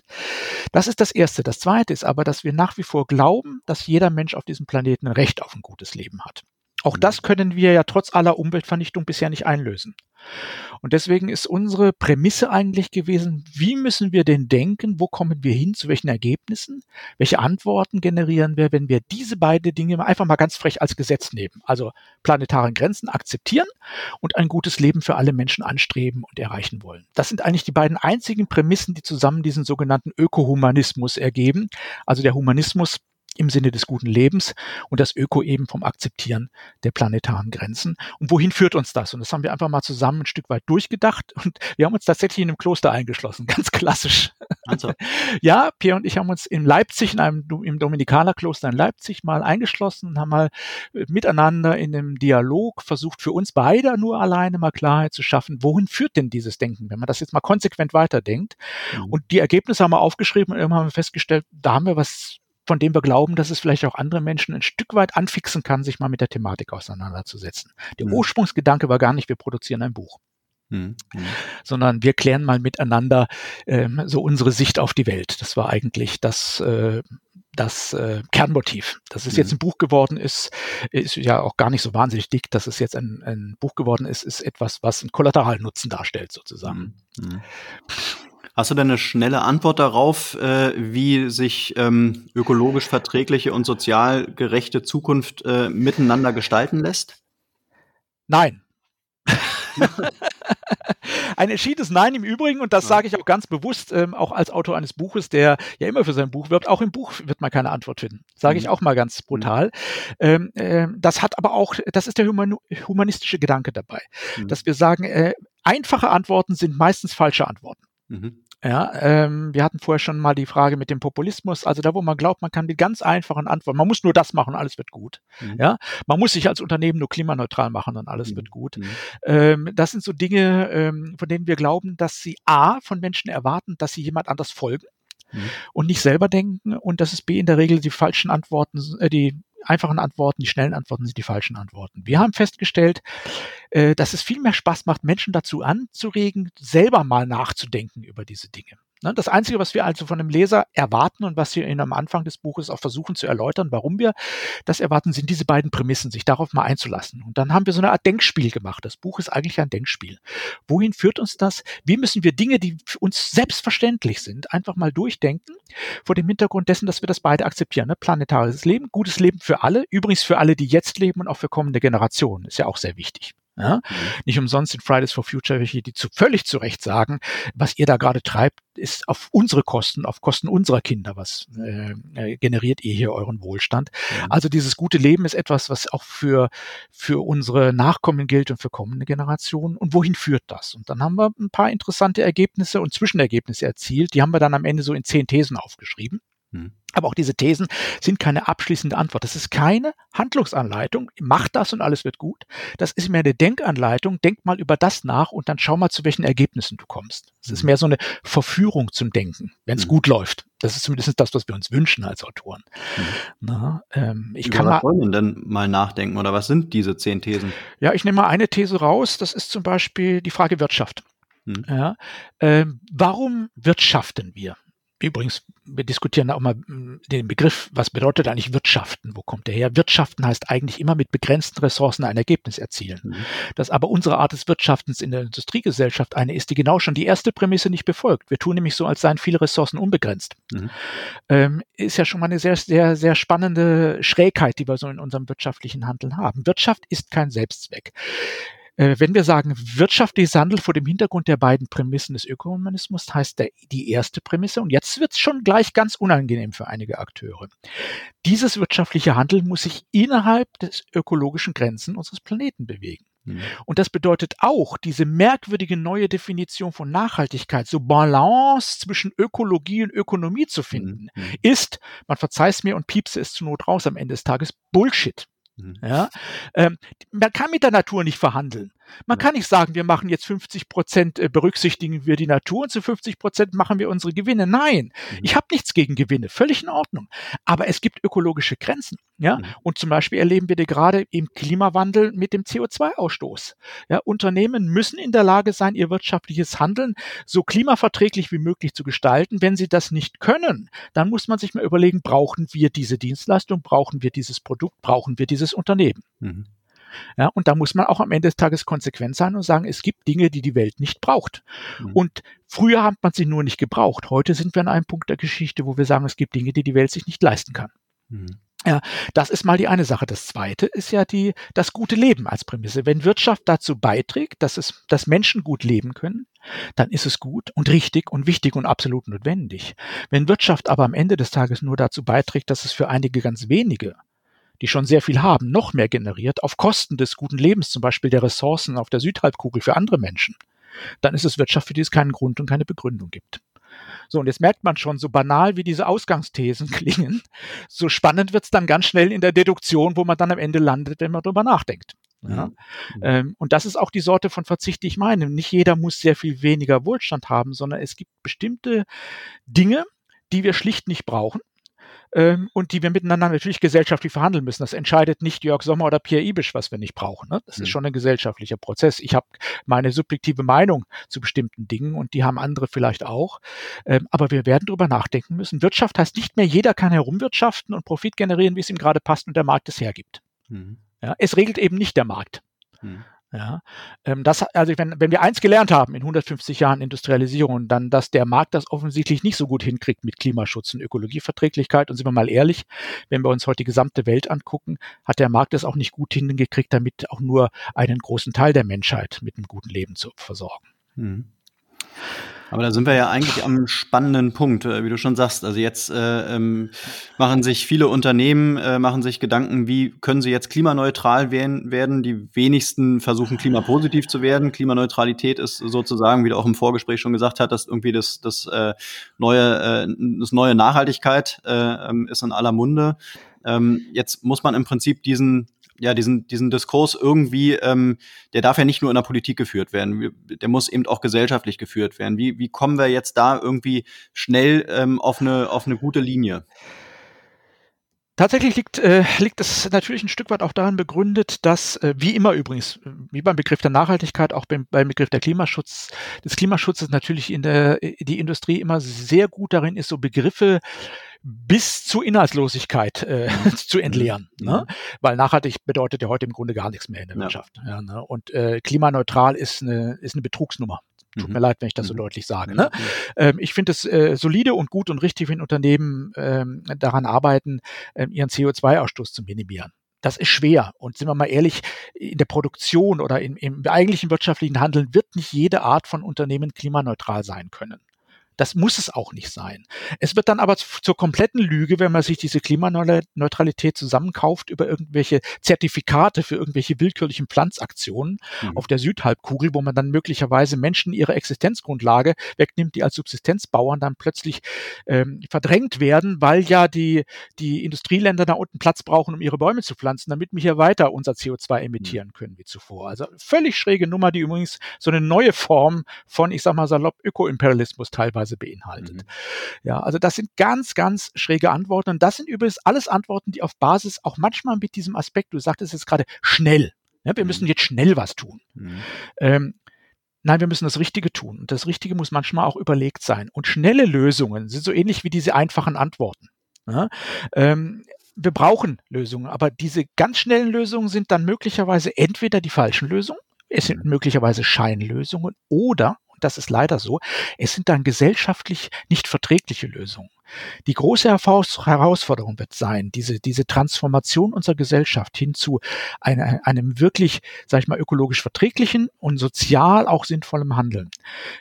[SPEAKER 2] Das ist das Erste. Das Zweite ist aber, dass wir nach wie vor glauben, dass jeder Mensch auf diesem Planeten ein Recht auf ein gutes Leben hat. Auch das können wir ja trotz aller Umweltvernichtung bisher nicht einlösen. Und deswegen ist unsere Prämisse eigentlich gewesen, wie müssen wir denn denken, wo kommen wir hin, zu welchen Ergebnissen, welche Antworten generieren wir, wenn wir diese beiden Dinge einfach mal ganz frech als Gesetz nehmen. Also planetaren Grenzen akzeptieren und ein gutes Leben für alle Menschen anstreben und erreichen wollen. Das sind eigentlich die beiden einzigen Prämissen, die zusammen diesen sogenannten Ökohumanismus ergeben. Also der Humanismus im Sinne des guten Lebens und das Öko eben vom Akzeptieren der planetaren Grenzen. Und wohin führt uns das? Und das haben wir einfach mal zusammen ein Stück weit durchgedacht [laughs] und wir haben uns tatsächlich in einem Kloster eingeschlossen, [laughs] ganz klassisch. Also. [laughs] ja, Pierre und ich haben uns in Leipzig, in einem im Dominikanerkloster in Leipzig mal eingeschlossen und haben mal äh, miteinander in einem Dialog versucht, für uns beide nur alleine mal Klarheit zu schaffen, wohin führt denn dieses Denken, wenn man das jetzt mal konsequent weiterdenkt. Mhm. Und die Ergebnisse haben wir aufgeschrieben und irgendwann haben wir festgestellt, da haben wir was von dem wir glauben, dass es vielleicht auch andere Menschen ein Stück weit anfixen kann, sich mal mit der Thematik auseinanderzusetzen. Der mhm. Ursprungsgedanke war gar nicht, wir produzieren ein Buch. Mhm. mhm. Sondern wir klären mal miteinander ähm, so unsere Sicht auf die Welt. Das war eigentlich das, äh, das äh, Kernmotiv. Dass es mhm. jetzt ein Buch geworden ist, ist ja auch gar nicht so wahnsinnig dick. Dass es jetzt ein, ein Buch geworden ist, ist etwas, was einen Kollateralnutzen darstellt, sozusagen. Mhm. Mhm.
[SPEAKER 3] Hast du denn eine schnelle Antwort darauf, äh, wie sich ähm, ökologisch verträgliche und sozial gerechte Zukunft äh, miteinander gestalten lässt?
[SPEAKER 2] Nein. [laughs] Ein entschiedenes Nein im Übrigen, und das sage ich auch ganz bewusst, ähm, auch als Autor eines Buches, der ja immer für sein Buch wirbt, auch im Buch wird man keine Antwort finden. Sage ich mhm. auch mal ganz brutal. Ähm, äh, das hat aber auch, das ist der human humanistische Gedanke dabei, mhm. dass wir sagen, äh, einfache Antworten sind meistens falsche Antworten. Mhm. Ja, ähm, wir hatten vorher schon mal die Frage mit dem Populismus, also da, wo man glaubt, man kann die ganz einfachen Antworten, man muss nur das machen, alles wird gut. Mhm. Ja, man muss sich als Unternehmen nur klimaneutral machen und alles mhm. wird gut. Mhm. Ähm, das sind so Dinge, ähm, von denen wir glauben, dass sie A, von Menschen erwarten, dass sie jemand anders folgen mhm. und nicht selber denken und dass es B in der Regel die falschen Antworten, äh, die einfachen Antworten, die schnellen Antworten sind die falschen Antworten. Wir haben festgestellt, äh, dass es viel mehr Spaß macht, Menschen dazu anzuregen, selber mal nachzudenken über diese Dinge. Ne, das Einzige, was wir also von dem Leser erwarten und was wir in am Anfang des Buches auch versuchen zu erläutern, warum wir das erwarten, sind diese beiden Prämissen, sich darauf mal einzulassen. Und dann haben wir so eine Art Denkspiel gemacht. Das Buch ist eigentlich ein Denkspiel. Wohin führt uns das? Wie müssen wir Dinge, die für uns selbstverständlich sind, einfach mal durchdenken, vor dem Hintergrund dessen, dass wir das beide akzeptieren. Ne? Planetares Leben, gutes Leben für alle, übrigens für alle, die jetzt leben und auch für kommende Generationen, ist ja auch sehr wichtig. Ja? Mhm. Nicht umsonst sind Fridays for Future welche, die zu, völlig zu Recht sagen, was ihr da gerade treibt, ist auf unsere Kosten, auf Kosten unserer Kinder, was äh, äh generiert ihr hier euren Wohlstand. Mhm. Also dieses gute Leben ist etwas, was auch für, für unsere Nachkommen gilt und für kommende Generationen. Und wohin führt das? Und dann haben wir ein paar interessante Ergebnisse und Zwischenergebnisse erzielt. Die haben wir dann am Ende so in zehn Thesen aufgeschrieben. Mhm. Aber auch diese Thesen sind keine abschließende Antwort. Das ist keine Handlungsanleitung. Mach das und alles wird gut. Das ist mehr eine Denkanleitung. Denk mal über das nach und dann schau mal, zu welchen Ergebnissen du kommst. Es ist mhm. mehr so eine Verführung zum Denken, wenn es mhm. gut läuft. Das ist zumindest das, was wir uns wünschen als Autoren. Mhm.
[SPEAKER 3] Na, ähm, ich über kann was mal, wollen denn mal nachdenken oder was sind diese zehn Thesen?
[SPEAKER 2] Ja, ich nehme mal eine These raus. Das ist zum Beispiel die Frage Wirtschaft. Mhm. Ja, ähm, warum wirtschaften wir? Übrigens, wir diskutieren auch mal hm, den Begriff, was bedeutet eigentlich Wirtschaften? Wo kommt der her? Wirtschaften heißt eigentlich immer mit begrenzten Ressourcen ein Ergebnis erzielen. Mhm. Dass aber unsere Art des Wirtschaftens in der Industriegesellschaft eine ist, die genau schon die erste Prämisse nicht befolgt. Wir tun nämlich so, als seien viele Ressourcen unbegrenzt. Mhm. Ähm, ist ja schon mal eine sehr, sehr, sehr spannende Schrägheit, die wir so in unserem wirtschaftlichen Handeln haben. Wirtschaft ist kein Selbstzweck. Äh, wenn wir sagen, wirtschaftliches Handeln vor dem Hintergrund der beiden Prämissen des Ökohumanismus, heißt der, die erste Prämisse, und jetzt wird es schon gleich ganz unangenehm für einige Akteure. Dieses wirtschaftliche Handeln muss sich innerhalb des ökologischen Grenzen unseres Planeten bewegen. Mhm. Und das bedeutet auch diese merkwürdige neue Definition von Nachhaltigkeit, so Balance zwischen Ökologie und Ökonomie zu finden, mhm. ist, man verzeiht mir und piepse es zur Not raus am Ende des Tages, Bullshit. Mhm. Ja, ähm, man kann mit der Natur nicht verhandeln. Man ja. kann nicht sagen, wir machen jetzt 50 Prozent, äh, berücksichtigen wir die Natur und zu 50 Prozent machen wir unsere Gewinne. Nein, mhm. ich habe nichts gegen Gewinne, völlig in Ordnung. Aber es gibt ökologische Grenzen. Ja, mhm. und zum Beispiel erleben wir die gerade im Klimawandel mit dem CO2-Ausstoß. Ja, Unternehmen müssen in der Lage sein, ihr wirtschaftliches Handeln so klimaverträglich wie möglich zu gestalten. Wenn sie das nicht können, dann muss man sich mal überlegen, brauchen wir diese Dienstleistung, brauchen wir dieses Produkt, brauchen wir dieses Unternehmen. Mhm. Ja, und da muss man auch am Ende des Tages konsequent sein und sagen, es gibt Dinge, die die Welt nicht braucht. Mhm. Und früher hat man sie nur nicht gebraucht. Heute sind wir an einem Punkt der Geschichte, wo wir sagen, es gibt Dinge, die die Welt sich nicht leisten kann. Mhm. Ja, das ist mal die eine Sache. Das zweite ist ja die, das gute Leben als Prämisse. Wenn Wirtschaft dazu beiträgt, dass es, dass Menschen gut leben können, dann ist es gut und richtig und wichtig und absolut notwendig. Wenn Wirtschaft aber am Ende des Tages nur dazu beiträgt, dass es für einige ganz wenige die schon sehr viel haben, noch mehr generiert, auf Kosten des guten Lebens, zum Beispiel der Ressourcen auf der Südhalbkugel für andere Menschen, dann ist es Wirtschaft, für die es keinen Grund und keine Begründung gibt. So, und jetzt merkt man schon, so banal wie diese Ausgangsthesen [laughs] klingen, so spannend wird es dann ganz schnell in der Deduktion, wo man dann am Ende landet, wenn man darüber nachdenkt. Ja? Ähm, und das ist auch die Sorte von Verzicht, die ich meine. Nicht jeder muss sehr viel weniger Wohlstand haben, sondern es gibt bestimmte Dinge, die wir schlicht nicht brauchen ähm, und die wir miteinander natürlich gesellschaftlich verhandeln müssen. Das entscheidet nicht Jörg Sommer oder Pierre Ibisch, was wir nicht brauchen. Ne? Das mhm. ist schon ein gesellschaftlicher Prozess. Ich habe meine subjektive Meinung zu bestimmten Dingen und die haben andere vielleicht auch. Ähm, aber wir werden darüber nachdenken müssen. Wirtschaft heißt nicht mehr, jeder kann herumwirtschaften und Profit generieren, wie es ihm gerade passt und der Markt es hergibt. Mhm. Ja, es regelt eben nicht der Markt. Mhm. Ja, ähm, das, also wenn, wenn wir eins gelernt haben in 150 Jahren Industrialisierung, dann, dass der Markt das offensichtlich nicht so gut hinkriegt mit Klimaschutz und Ökologieverträglichkeit. Und sind wir mal ehrlich, wenn wir uns heute die gesamte Welt angucken, hat der Markt das auch nicht gut hingekriegt, damit auch nur einen großen Teil der Menschheit mit einem guten Leben zu versorgen. Mhm.
[SPEAKER 3] Aber da sind wir ja eigentlich am spannenden Punkt, äh, wie du schon sagst. Also jetzt äh, ähm, machen sich viele Unternehmen, äh, machen sich Gedanken, wie können sie jetzt klimaneutral werden. Die wenigsten versuchen klimapositiv zu werden. Klimaneutralität ist sozusagen, wie du auch im Vorgespräch schon gesagt hast, dass irgendwie das, das äh, neue, äh, das neue Nachhaltigkeit äh, ähm, ist in aller Munde. Ähm, jetzt muss man im Prinzip diesen ja, diesen, diesen Diskurs irgendwie, ähm, der darf ja nicht nur in der Politik geführt werden, der muss eben auch gesellschaftlich geführt werden. Wie, wie kommen wir jetzt da irgendwie schnell ähm, auf, eine, auf eine gute Linie?
[SPEAKER 2] Tatsächlich liegt, äh, liegt es natürlich ein Stück weit auch daran begründet, dass, äh, wie immer übrigens, wie beim Begriff der Nachhaltigkeit, auch beim, beim Begriff der Klimaschutz, des Klimaschutzes natürlich in der die Industrie immer sehr gut darin ist, so Begriffe bis zur Inhaltslosigkeit äh, mhm. [laughs] zu entleeren. Mhm. Ne? Weil nachhaltig bedeutet ja heute im Grunde gar nichts mehr in der ja. Wirtschaft. Ja, ne? Und äh, klimaneutral ist eine, ist eine Betrugsnummer. Tut mhm. mir leid, wenn ich das so mhm. deutlich sage. Ne? Ähm, ich finde es äh, solide und gut und richtig, wenn Unternehmen ähm, daran arbeiten, ähm, ihren CO2-Ausstoß zu minimieren. Das ist schwer. Und sind wir mal ehrlich, in der Produktion oder in, im eigentlichen wirtschaftlichen Handeln wird nicht jede Art von Unternehmen klimaneutral sein können. Das muss es auch nicht sein. Es wird dann aber zur kompletten Lüge, wenn man sich diese Klimaneutralität zusammenkauft über irgendwelche Zertifikate für irgendwelche willkürlichen Pflanzaktionen mhm. auf der Südhalbkugel, wo man dann möglicherweise Menschen ihre Existenzgrundlage wegnimmt, die als Subsistenzbauern dann plötzlich ähm, verdrängt werden, weil ja die, die Industrieländer da unten Platz brauchen, um ihre Bäume zu pflanzen, damit wir hier weiter unser CO2 emittieren können wie zuvor. Also völlig schräge Nummer, die übrigens so eine neue Form von, ich sag mal salopp, Ökoimperialismus teilweise teilweise beinhaltet. Mhm. Ja, also das sind ganz, ganz schräge Antworten. Und das sind übrigens alles Antworten, die auf Basis auch manchmal mit diesem Aspekt, du sagtest jetzt gerade, schnell. Ja, wir mhm. müssen jetzt schnell was tun. Mhm. Ähm, Nein, wir müssen das Richtige tun. Und das Richtige muss manchmal auch überlegt sein. Und schnelle Lösungen sind so ähnlich wie diese einfachen Antworten. Ja? Ähm, wir brauchen Lösungen, aber diese ganz schnellen Lösungen sind dann möglicherweise entweder die falschen Lösungen, es sind mhm. möglicherweise Scheinlösungen oder das ist leider so, es sind dann gesellschaftlich nicht verträgliche Lösungen. Die große Herausforderung wird sein, diese, diese Transformation unserer Gesellschaft hin zu einer, einem wirklich, sag ich mal, ökologisch verträglichen und sozial auch sinnvollem Handeln.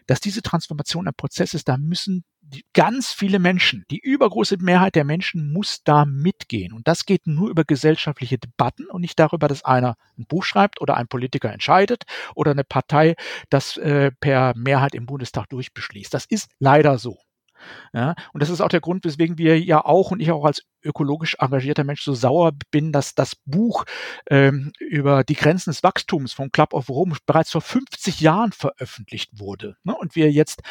[SPEAKER 2] Dass diese Transformation ein Prozess ist, da müssen ganz viele Menschen, die übergroße Mehrheit der Menschen muss da mitgehen. Und das geht nur über gesellschaftliche Debatten und nicht darüber, dass einer ein Buch schreibt oder ein Politiker entscheidet oder eine Partei das äh, per Mehrheit im Bundestag durchbeschließt. Das ist leider so. Ja, und das ist auch der Grund, weswegen wir ja auch und ich auch als ökologisch engagierter Mensch so sauer bin, dass das Buch ähm, über die Grenzen des Wachstums vom Club of Rome bereits vor 50 Jahren veröffentlicht wurde. Ne? Und wir jetzt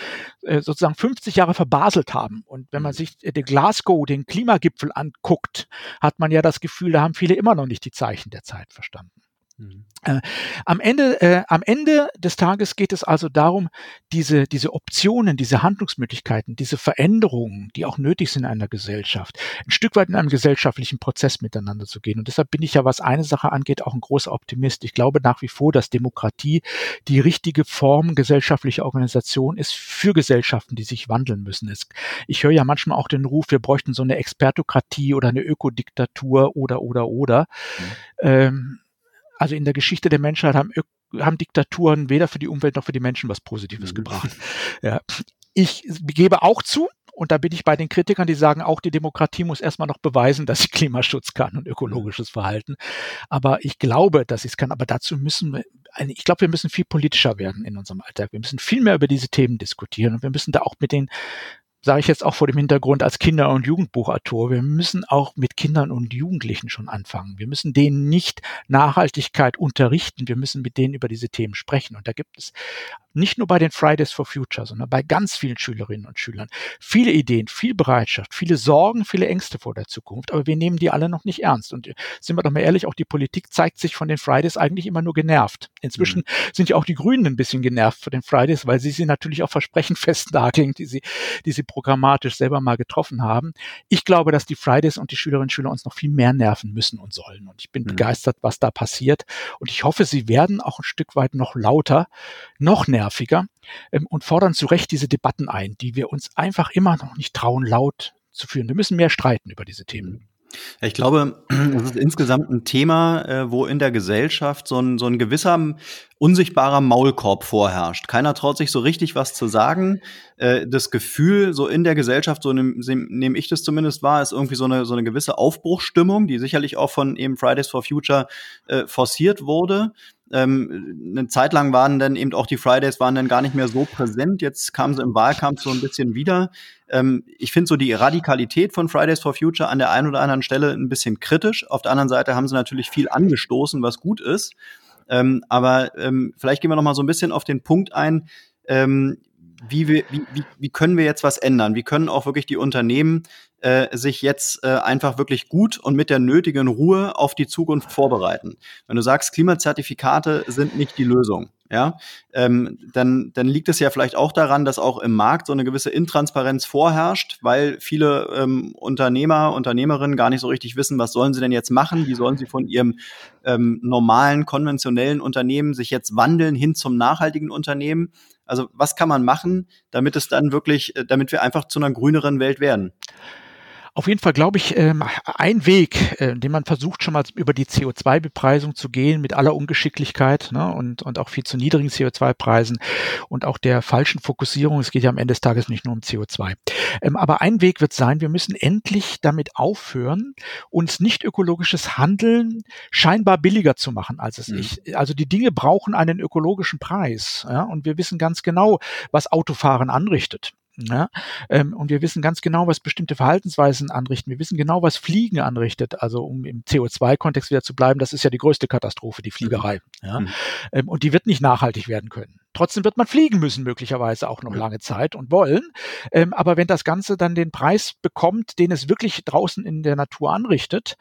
[SPEAKER 2] äh, sozusagen 50 Jahre verbaselt haben. Und wenn man mhm. sich den Glasgow, den Klimagipfel anguckt, hat man ja das Gefühl, da haben viele immer noch nicht die Zeichen der Zeit verstanden. Mhm. Äh, am, Ende, äh, am Ende des Tages geht es also darum, diese, diese Optionen, diese Handlungsmöglichkeiten, diese Veränderungen, die auch nötig sind in einer Gesellschaft, ein Stück weit in einem gesellschaftlichen Prozess miteinander zu gehen. Und deshalb bin ich ja, was eine Sache angeht, auch ein großer Optimist. Ich glaube nach wie vor, dass Demokratie die richtige Form gesellschaftlicher Organisation ist für Gesellschaften, die sich wandeln müssen. Ich höre ja manchmal auch den Ruf, wir bräuchten so eine Expertokratie oder eine Ökodiktatur oder, oder, oder. Mhm. Ähm, also in der Geschichte der Menschheit haben, haben Diktaturen weder für die Umwelt noch für die Menschen was Positives mhm. gebracht. Ja. Ich gebe auch zu, und da bin ich bei den Kritikern, die sagen, auch die Demokratie muss erstmal noch beweisen, dass sie Klimaschutz kann und ökologisches Verhalten. Aber ich glaube, dass sie es kann. Aber dazu müssen wir, ich glaube, wir müssen viel politischer werden in unserem Alltag. Wir müssen viel mehr über diese Themen diskutieren und wir müssen da auch mit den sage ich jetzt auch vor dem Hintergrund als Kinder- und Jugendbuchautor, wir müssen auch mit Kindern und Jugendlichen schon anfangen. Wir müssen denen nicht Nachhaltigkeit unterrichten, wir müssen mit denen über diese Themen sprechen. Und da gibt es nicht nur bei den Fridays for Future, sondern bei ganz vielen Schülerinnen und Schülern. Viele Ideen, viel Bereitschaft, viele Sorgen, viele Ängste vor der Zukunft, aber wir nehmen die alle noch nicht ernst. Und sind wir doch mal ehrlich, auch die Politik zeigt sich von den Fridays eigentlich immer nur genervt. Inzwischen mhm. sind ja auch die Grünen ein bisschen genervt von den Fridays, weil sie sie natürlich auch Versprechen [laughs] festnageln, die sie, die sie programmatisch selber mal getroffen haben. Ich glaube, dass die Fridays und die Schülerinnen und Schüler uns noch viel mehr nerven müssen und sollen. Und ich bin mhm. begeistert, was da passiert. Und ich hoffe, sie werden auch ein Stück weit noch lauter, noch nerviger ähm, und fordern zu Recht diese Debatten ein, die wir uns einfach immer noch nicht trauen, laut zu führen. Wir müssen mehr streiten über diese Themen.
[SPEAKER 3] Ich glaube, [clears throat] es ist insgesamt ein Thema, äh, wo in der Gesellschaft so ein, so ein gewisser unsichtbarer Maulkorb vorherrscht. Keiner traut sich so richtig was zu sagen. Äh, das Gefühl, so in der Gesellschaft, so nehme nehm ich das zumindest wahr, ist irgendwie so eine, so eine gewisse Aufbruchsstimmung, die sicherlich auch von eben Fridays for Future äh, forciert wurde. Ähm, eine Zeit lang waren dann eben auch die Fridays waren dann gar nicht mehr so präsent. Jetzt kamen sie im Wahlkampf so ein bisschen wieder. Ähm, ich finde so die Radikalität von Fridays for Future an der einen oder anderen Stelle ein bisschen kritisch. Auf der anderen Seite haben sie natürlich viel angestoßen, was gut ist. Ähm, aber ähm, vielleicht gehen wir noch mal so ein bisschen auf den Punkt ein. Ähm, wie, wir, wie, wie, wie können wir jetzt was ändern? Wie können auch wirklich die Unternehmen äh, sich jetzt äh, einfach wirklich gut und mit der nötigen Ruhe auf die Zukunft vorbereiten? Wenn du sagst, Klimazertifikate sind nicht die Lösung, ja, ähm, dann, dann liegt es ja vielleicht auch daran, dass auch im Markt so eine gewisse Intransparenz vorherrscht, weil viele ähm, Unternehmer, Unternehmerinnen gar nicht so richtig wissen, was sollen sie denn jetzt machen, wie sollen sie von ihrem ähm, normalen, konventionellen Unternehmen sich jetzt wandeln hin zum nachhaltigen Unternehmen. Also was kann man machen, damit es dann wirklich, äh, damit wir einfach zu einer grüneren Welt werden?
[SPEAKER 2] Auf jeden Fall glaube ich, ähm, ein Weg, äh, den man versucht schon mal über die CO2-Bepreisung zu gehen, mit aller Ungeschicklichkeit ne, und, und auch viel zu niedrigen CO2-Preisen und auch der falschen Fokussierung. Es geht ja am Ende des Tages nicht nur um CO2. Ähm, aber ein Weg wird sein, wir müssen endlich damit aufhören, uns nicht ökologisches Handeln scheinbar billiger zu machen, als es mhm. ist. Also die Dinge brauchen einen ökologischen Preis. Ja, und wir wissen ganz genau, was Autofahren anrichtet. Ja, ähm, und wir wissen ganz genau, was bestimmte Verhaltensweisen anrichten. Wir wissen genau, was Fliegen anrichtet. Also um im CO2-Kontext wieder zu bleiben, das ist ja die größte Katastrophe, die Fliegerei. Mhm. Ja? Mhm. Ähm, und die wird nicht nachhaltig werden können. Trotzdem wird man fliegen müssen, möglicherweise auch noch lange Zeit und wollen. Ähm, aber wenn das Ganze dann den Preis bekommt, den es wirklich draußen in der Natur anrichtet,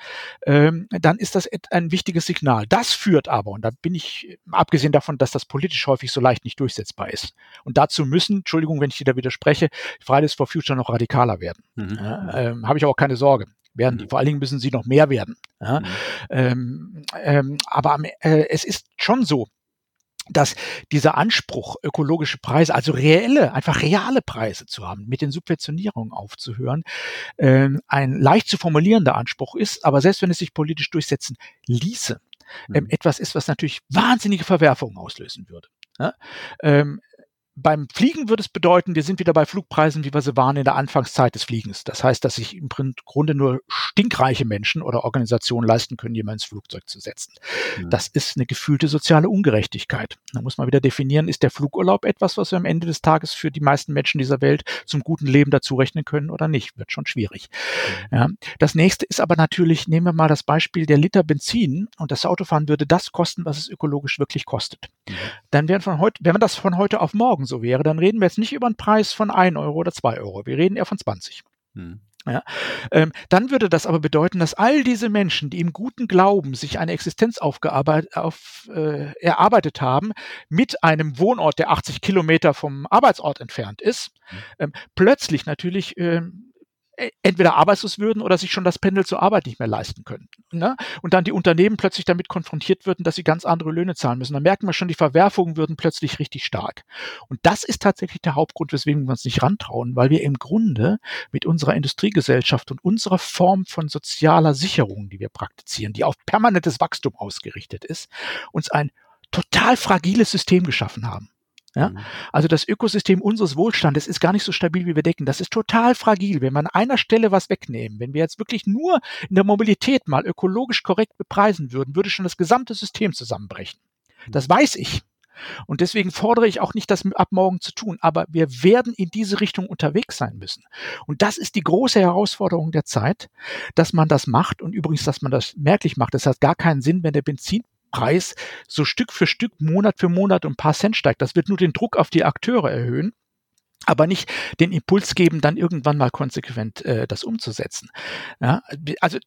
[SPEAKER 2] ähm, dann ist das ein wichtiges Signal. Das führt aber, und da bin ich, abgesehen davon, dass das politisch häufig so leicht nicht durchsetzbar ist. Und dazu müssen, Entschuldigung, wenn ich dir da widerspreche, Fridays for Future noch radikaler werden. Mhm. Ja, ähm, Habe ich auch keine Sorge werden die. Mhm. Vor allen Dingen müssen sie noch mehr werden. Ja? Mhm. Ähm, ähm, aber äh, es ist schon so, dass dieser Anspruch, ökologische Preise, also reelle, einfach reale Preise zu haben, mit den Subventionierungen aufzuhören, äh, ein leicht zu formulierender Anspruch ist, aber selbst wenn es sich politisch durchsetzen ließe, ähm, mhm. etwas ist, was natürlich wahnsinnige Verwerfungen auslösen würde. Ja? Ähm, beim Fliegen würde es bedeuten, wir sind wieder bei Flugpreisen, wie wir sie waren in der Anfangszeit des Fliegens. Das heißt, dass sich im Grunde nur stinkreiche Menschen oder Organisationen leisten können, jemanden ins Flugzeug zu setzen. Mhm. Das ist eine gefühlte soziale Ungerechtigkeit. Da muss man wieder definieren, ist der Flugurlaub etwas, was wir am Ende des Tages für die meisten Menschen dieser Welt zum guten Leben dazu rechnen können oder nicht? Wird schon schwierig. Mhm. Ja. Das nächste ist aber natürlich, nehmen wir mal das Beispiel der Liter Benzin und das Autofahren würde das kosten, was es ökologisch wirklich kostet. Mhm. Dann wären von heute, wenn man das von heute auf morgen morgen so wäre, dann reden wir jetzt nicht über einen Preis von 1 Euro oder 2 Euro. Wir reden eher von 20. Hm. Ja, ähm, dann würde das aber bedeuten, dass all diese Menschen, die im guten Glauben sich eine Existenz aufgearbeitet, auf, äh, erarbeitet haben, mit einem Wohnort, der 80 Kilometer vom Arbeitsort entfernt ist, hm. ähm, plötzlich natürlich ähm, äh, entweder arbeitslos würden oder sich schon das Pendel zur Arbeit nicht mehr leisten könnten. Ne? Und dann die Unternehmen plötzlich damit konfrontiert würden, dass sie ganz andere Löhne zahlen müssen. Dann merken wir schon, die Verwerfungen würden plötzlich richtig stark. Und das ist tatsächlich der Hauptgrund, weswegen wir uns nicht rantrauen, weil wir im Grunde mit unserer Industriegesellschaft und unserer Form von sozialer Sicherung, die wir praktizieren, die auf permanentes Wachstum ausgerichtet ist, uns ein total fragiles System geschaffen haben. Ja? Mhm. Also das Ökosystem unseres Wohlstandes ist gar nicht so stabil, wie wir denken. Das ist total fragil. Wenn wir an einer Stelle was wegnehmen, wenn wir jetzt wirklich nur in der Mobilität mal ökologisch korrekt bepreisen würden, würde schon das gesamte System zusammenbrechen. Das mhm. weiß ich. Und deswegen fordere ich auch nicht, das ab morgen zu tun. Aber wir werden in diese Richtung unterwegs sein müssen. Und das ist die große Herausforderung der Zeit, dass man das macht. Und übrigens, dass man das merklich macht. Das hat gar keinen Sinn, wenn der Benzin Preis so Stück für Stück, Monat für Monat ein paar Cent steigt. Das wird nur den Druck auf die Akteure erhöhen aber nicht den Impuls geben, dann irgendwann mal konsequent äh, das umzusetzen. Ja, also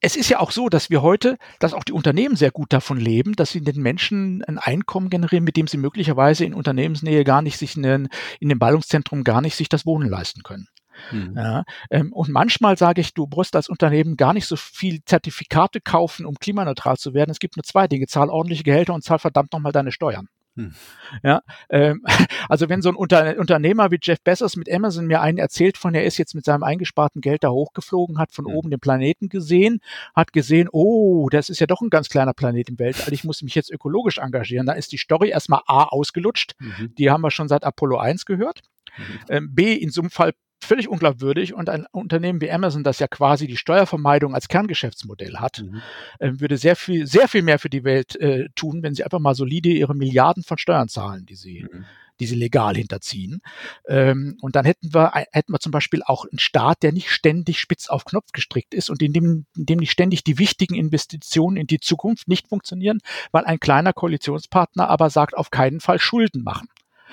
[SPEAKER 2] es ist ja auch so, dass wir heute, dass auch die Unternehmen sehr gut davon leben, dass sie den Menschen ein Einkommen generieren, mit dem sie möglicherweise in Unternehmensnähe gar nicht sich in, den, in dem Ballungszentrum gar nicht sich das Wohnen leisten können. Mhm. Ja, ähm, und manchmal sage ich, du brauchst als Unternehmen gar nicht so viel Zertifikate kaufen, um klimaneutral zu werden. Es gibt nur zwei Dinge, zahl ordentliche Gehälter und zahl verdammt nochmal deine Steuern. Hm. Ja, ähm, [laughs] also wenn so ein Unter Unternehmer wie Jeff Bezos mit Amazon mir einen erzählt von, er ist jetzt mit seinem eingesparten Geld da hochgeflogen, hat von ja. oben den Planeten gesehen, hat gesehen, oh, das ist ja doch ein ganz kleiner Planet im Weltall, ich muss mich jetzt ökologisch engagieren. Da ist die Story erstmal A ausgelutscht, mhm. die haben wir schon seit Apollo 1 gehört. Mhm. Ähm, B, in so einem Fall völlig unglaubwürdig und ein Unternehmen wie Amazon, das ja quasi die Steuervermeidung als Kerngeschäftsmodell hat, mhm. äh, würde sehr viel, sehr viel mehr für die Welt äh, tun, wenn sie einfach mal solide ihre Milliarden von Steuern zahlen, die sie, mhm. die sie legal hinterziehen. Ähm, und dann hätten wir, hätten wir zum Beispiel auch einen Staat, der nicht ständig spitz auf Knopf gestrickt ist und in dem, in dem nicht ständig die wichtigen Investitionen in die Zukunft nicht funktionieren, weil ein kleiner Koalitionspartner aber sagt, auf keinen Fall Schulden machen.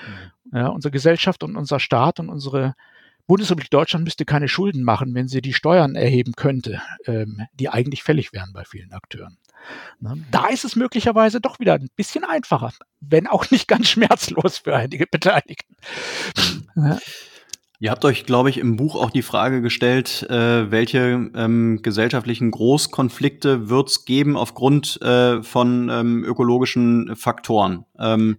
[SPEAKER 2] Mhm. Ja, unsere Gesellschaft und unser Staat und unsere Bundesrepublik Deutschland müsste keine Schulden machen, wenn sie die Steuern erheben könnte, ähm, die eigentlich fällig wären bei vielen Akteuren. Ne? Da ist es möglicherweise doch wieder ein bisschen einfacher, wenn auch nicht ganz schmerzlos für einige Beteiligten.
[SPEAKER 3] Ja. Ihr habt euch, glaube ich, im Buch auch die Frage gestellt, äh, welche ähm, gesellschaftlichen Großkonflikte wird es geben aufgrund äh, von ähm, ökologischen Faktoren. Ähm,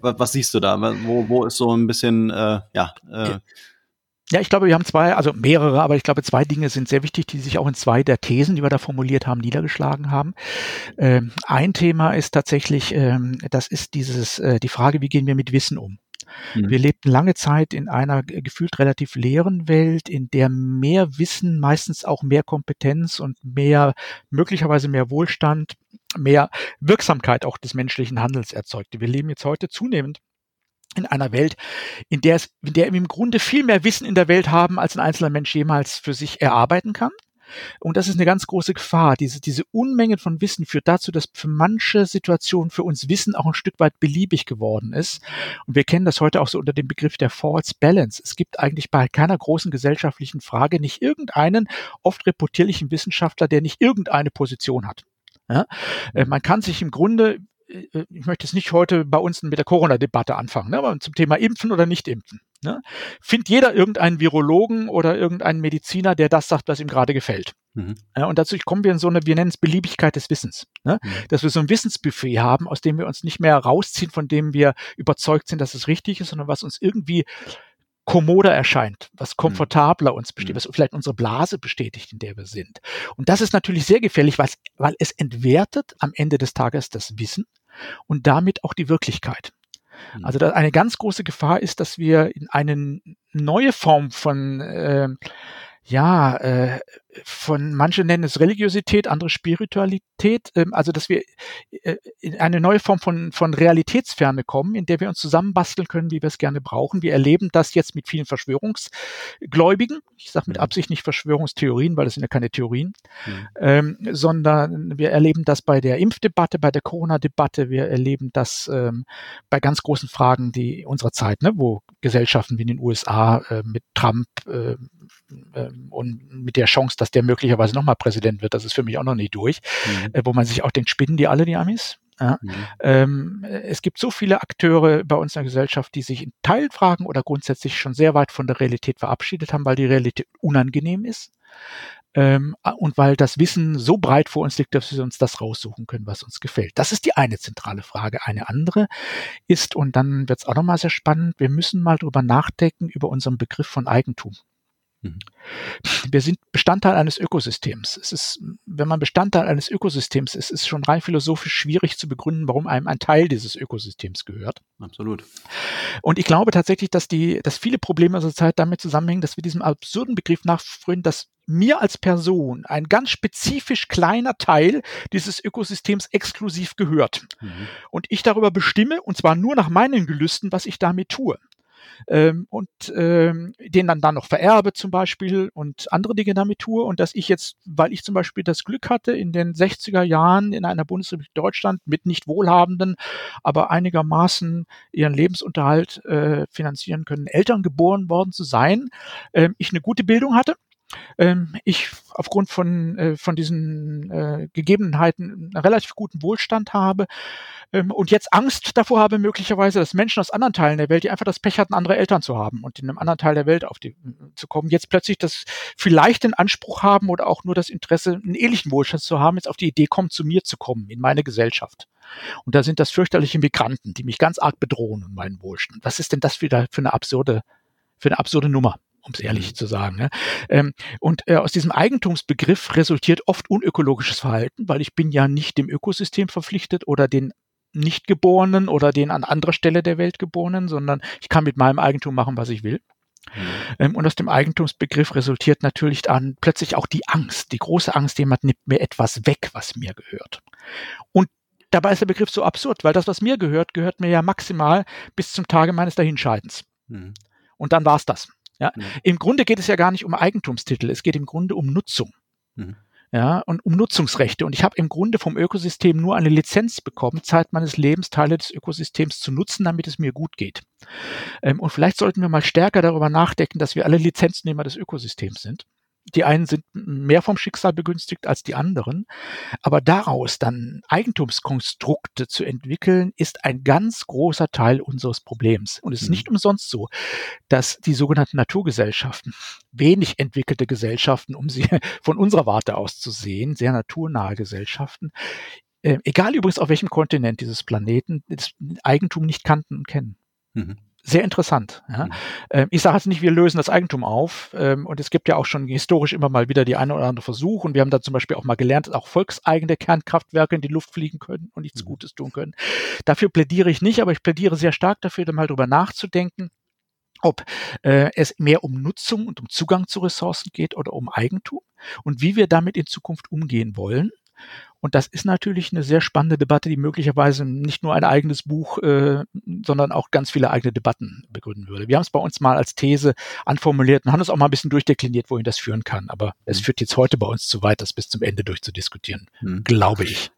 [SPEAKER 3] was, was, siehst du da? Wo, wo ist so ein bisschen, äh, ja, äh,
[SPEAKER 2] ja, ich glaube, wir haben zwei, also mehrere, aber ich glaube, zwei Dinge sind sehr wichtig, die sich auch in zwei der Thesen, die wir da formuliert haben, niedergeschlagen haben. Ähm, ein Thema ist tatsächlich, ähm, das ist dieses, äh, die Frage, wie gehen wir mit Wissen um? Mhm. Wir lebten lange Zeit in einer gefühlt relativ leeren Welt, in der mehr Wissen, meistens auch mehr Kompetenz und mehr, möglicherweise mehr Wohlstand, mehr Wirksamkeit auch des menschlichen Handels erzeugte. Wir leben jetzt heute zunehmend in einer Welt, in der es, in der wir im Grunde viel mehr Wissen in der Welt haben, als ein einzelner Mensch jemals für sich erarbeiten kann. Und das ist eine ganz große Gefahr. Diese, diese Unmenge von Wissen führt dazu, dass für manche Situationen für uns Wissen auch ein Stück weit beliebig geworden ist. Und wir kennen das heute auch so unter dem Begriff der False Balance. Es gibt eigentlich bei keiner großen gesellschaftlichen Frage nicht irgendeinen oft reputierlichen Wissenschaftler, der nicht irgendeine Position hat. Ja? Äh, man kann sich im Grunde ich möchte jetzt nicht heute bei uns mit der Corona-Debatte anfangen, ne, aber zum Thema Impfen oder nicht impfen. Ne? Findet jeder irgendeinen Virologen oder irgendeinen Mediziner, der das sagt, was ihm gerade gefällt. Mhm. Ja, und dazu kommen wir in so eine, wir nennen es Beliebigkeit des Wissens. Ne? Mhm. Dass wir so ein Wissensbuffet haben, aus dem wir uns nicht mehr rausziehen, von dem wir überzeugt sind, dass es richtig ist, sondern was uns irgendwie kommoder erscheint, was mhm. komfortabler uns besteht, mhm. was vielleicht unsere Blase bestätigt, in der wir sind. Und das ist natürlich sehr gefährlich, weil es entwertet am Ende des Tages das Wissen und damit auch die Wirklichkeit. Mhm. Also eine ganz große Gefahr ist, dass wir in eine neue Form von äh, ja, äh, von manche nennen es Religiosität, andere Spiritualität, ähm, also dass wir äh, in eine neue Form von, von Realitätsferne kommen, in der wir uns zusammenbasteln können, wie wir es gerne brauchen. Wir erleben das jetzt mit vielen Verschwörungsgläubigen. Ich sage mit mhm. Absicht nicht Verschwörungstheorien, weil das sind ja keine Theorien, mhm. ähm, sondern wir erleben das bei der Impfdebatte, bei der Corona-Debatte, wir erleben das ähm, bei ganz großen Fragen die unserer Zeit, ne, wo Gesellschaften wie in den USA äh, mit Trump äh, äh, und mit der Chance, dass der möglicherweise nochmal Präsident wird, das ist für mich auch noch nicht durch, mhm. äh, wo man sich auch denkt, spinnen die alle, die Amis? Ja. Mhm. Ähm, es gibt so viele Akteure bei uns in der Gesellschaft, die sich in Teilfragen oder grundsätzlich schon sehr weit von der Realität verabschiedet haben, weil die Realität unangenehm ist. Ähm, und weil das Wissen so breit vor uns liegt, dass wir uns das raussuchen können, was uns gefällt. Das ist die eine zentrale Frage. Eine andere ist, und dann wird es auch nochmal sehr spannend, wir müssen mal drüber nachdenken über unseren Begriff von Eigentum. Mhm. Wir sind Bestandteil eines Ökosystems. Es ist, wenn man Bestandteil eines Ökosystems ist, ist es schon rein philosophisch schwierig zu begründen, warum einem ein Teil dieses Ökosystems gehört.
[SPEAKER 3] Absolut.
[SPEAKER 2] Und ich glaube tatsächlich, dass die, dass viele Probleme unserer Zeit damit zusammenhängen, dass wir diesem absurden Begriff nachfrönen, dass mir als Person ein ganz spezifisch kleiner Teil dieses Ökosystems exklusiv gehört. Mhm. Und ich darüber bestimme, und zwar nur nach meinen Gelüsten, was ich damit tue. Ähm, und ähm, den dann dann noch vererbe zum Beispiel und andere Dinge damit tue. Und dass ich jetzt, weil ich zum Beispiel das Glück hatte, in den 60er Jahren in einer Bundesrepublik Deutschland mit nicht wohlhabenden, aber einigermaßen ihren Lebensunterhalt äh, finanzieren können, Eltern geboren worden zu sein, äh, ich eine gute Bildung hatte ähm, ich aufgrund von, äh, von diesen äh, Gegebenheiten einen relativ guten Wohlstand habe ähm, und jetzt Angst davor habe, möglicherweise, dass Menschen aus anderen Teilen der Welt, die einfach das Pech hatten, andere Eltern zu haben und in einem anderen Teil der Welt auf die zu kommen, jetzt plötzlich das vielleicht den Anspruch haben oder auch nur das Interesse, einen ähnlichen Wohlstand zu haben, jetzt auf die Idee kommen, zu mir zu kommen, in meine Gesellschaft. Und da sind das fürchterliche Migranten, die mich ganz arg bedrohen und meinen Wohlstand. Was ist denn das wieder für eine absurde, für eine absurde Nummer? Um es ehrlich mhm. zu sagen. Ne? Ähm, und äh, aus diesem Eigentumsbegriff resultiert oft unökologisches Verhalten, weil ich bin ja nicht dem Ökosystem verpflichtet oder den Nichtgeborenen oder den an anderer Stelle der Welt Geborenen, sondern ich kann mit meinem Eigentum machen, was ich will. Mhm. Ähm, und aus dem Eigentumsbegriff resultiert natürlich dann plötzlich auch die Angst, die große Angst, jemand nimmt mir etwas weg, was mir gehört. Und dabei ist der Begriff so absurd, weil das, was mir gehört, gehört mir ja maximal bis zum Tage meines Dahinscheidens. Mhm. Und dann war's das. Ja? Mhm. Im Grunde geht es ja gar nicht um Eigentumstitel, es geht im Grunde um Nutzung. Mhm. Ja, und um Nutzungsrechte. Und ich habe im Grunde vom Ökosystem nur eine Lizenz bekommen, Zeit meines Lebens Teile des Ökosystems zu nutzen, damit es mir gut geht. Ähm, und vielleicht sollten wir mal stärker darüber nachdenken, dass wir alle Lizenznehmer des Ökosystems sind. Die einen sind mehr vom Schicksal begünstigt als die anderen. Aber daraus dann Eigentumskonstrukte zu entwickeln, ist ein ganz großer Teil unseres Problems. Und es ist mhm. nicht umsonst so, dass die sogenannten Naturgesellschaften, wenig entwickelte Gesellschaften, um sie [laughs] von unserer Warte aus zu sehen, sehr naturnahe Gesellschaften, äh, egal übrigens auf welchem Kontinent dieses Planeten, das Eigentum nicht kannten und kennen. Mhm sehr interessant. Ja. Mhm. Ähm, ich sage jetzt nicht, wir lösen das Eigentum auf. Ähm, und es gibt ja auch schon historisch immer mal wieder die eine oder andere Versuch. Und wir haben da zum Beispiel auch mal gelernt, dass auch volkseigene Kernkraftwerke in die Luft fliegen können und nichts mhm. Gutes tun können. Dafür plädiere ich nicht, aber ich plädiere sehr stark dafür, da mal drüber nachzudenken ob äh, es mehr um Nutzung und um Zugang zu Ressourcen geht oder um Eigentum und wie wir damit in Zukunft umgehen wollen. Und das ist natürlich eine sehr spannende Debatte, die möglicherweise nicht nur ein eigenes Buch, äh, sondern auch ganz viele eigene Debatten begründen würde. Wir haben es bei uns mal als These anformuliert und haben es auch mal ein bisschen durchdekliniert, wohin das führen kann. Aber mhm. es führt jetzt heute bei uns zu weit, das bis zum Ende durchzudiskutieren, mhm. glaube ich.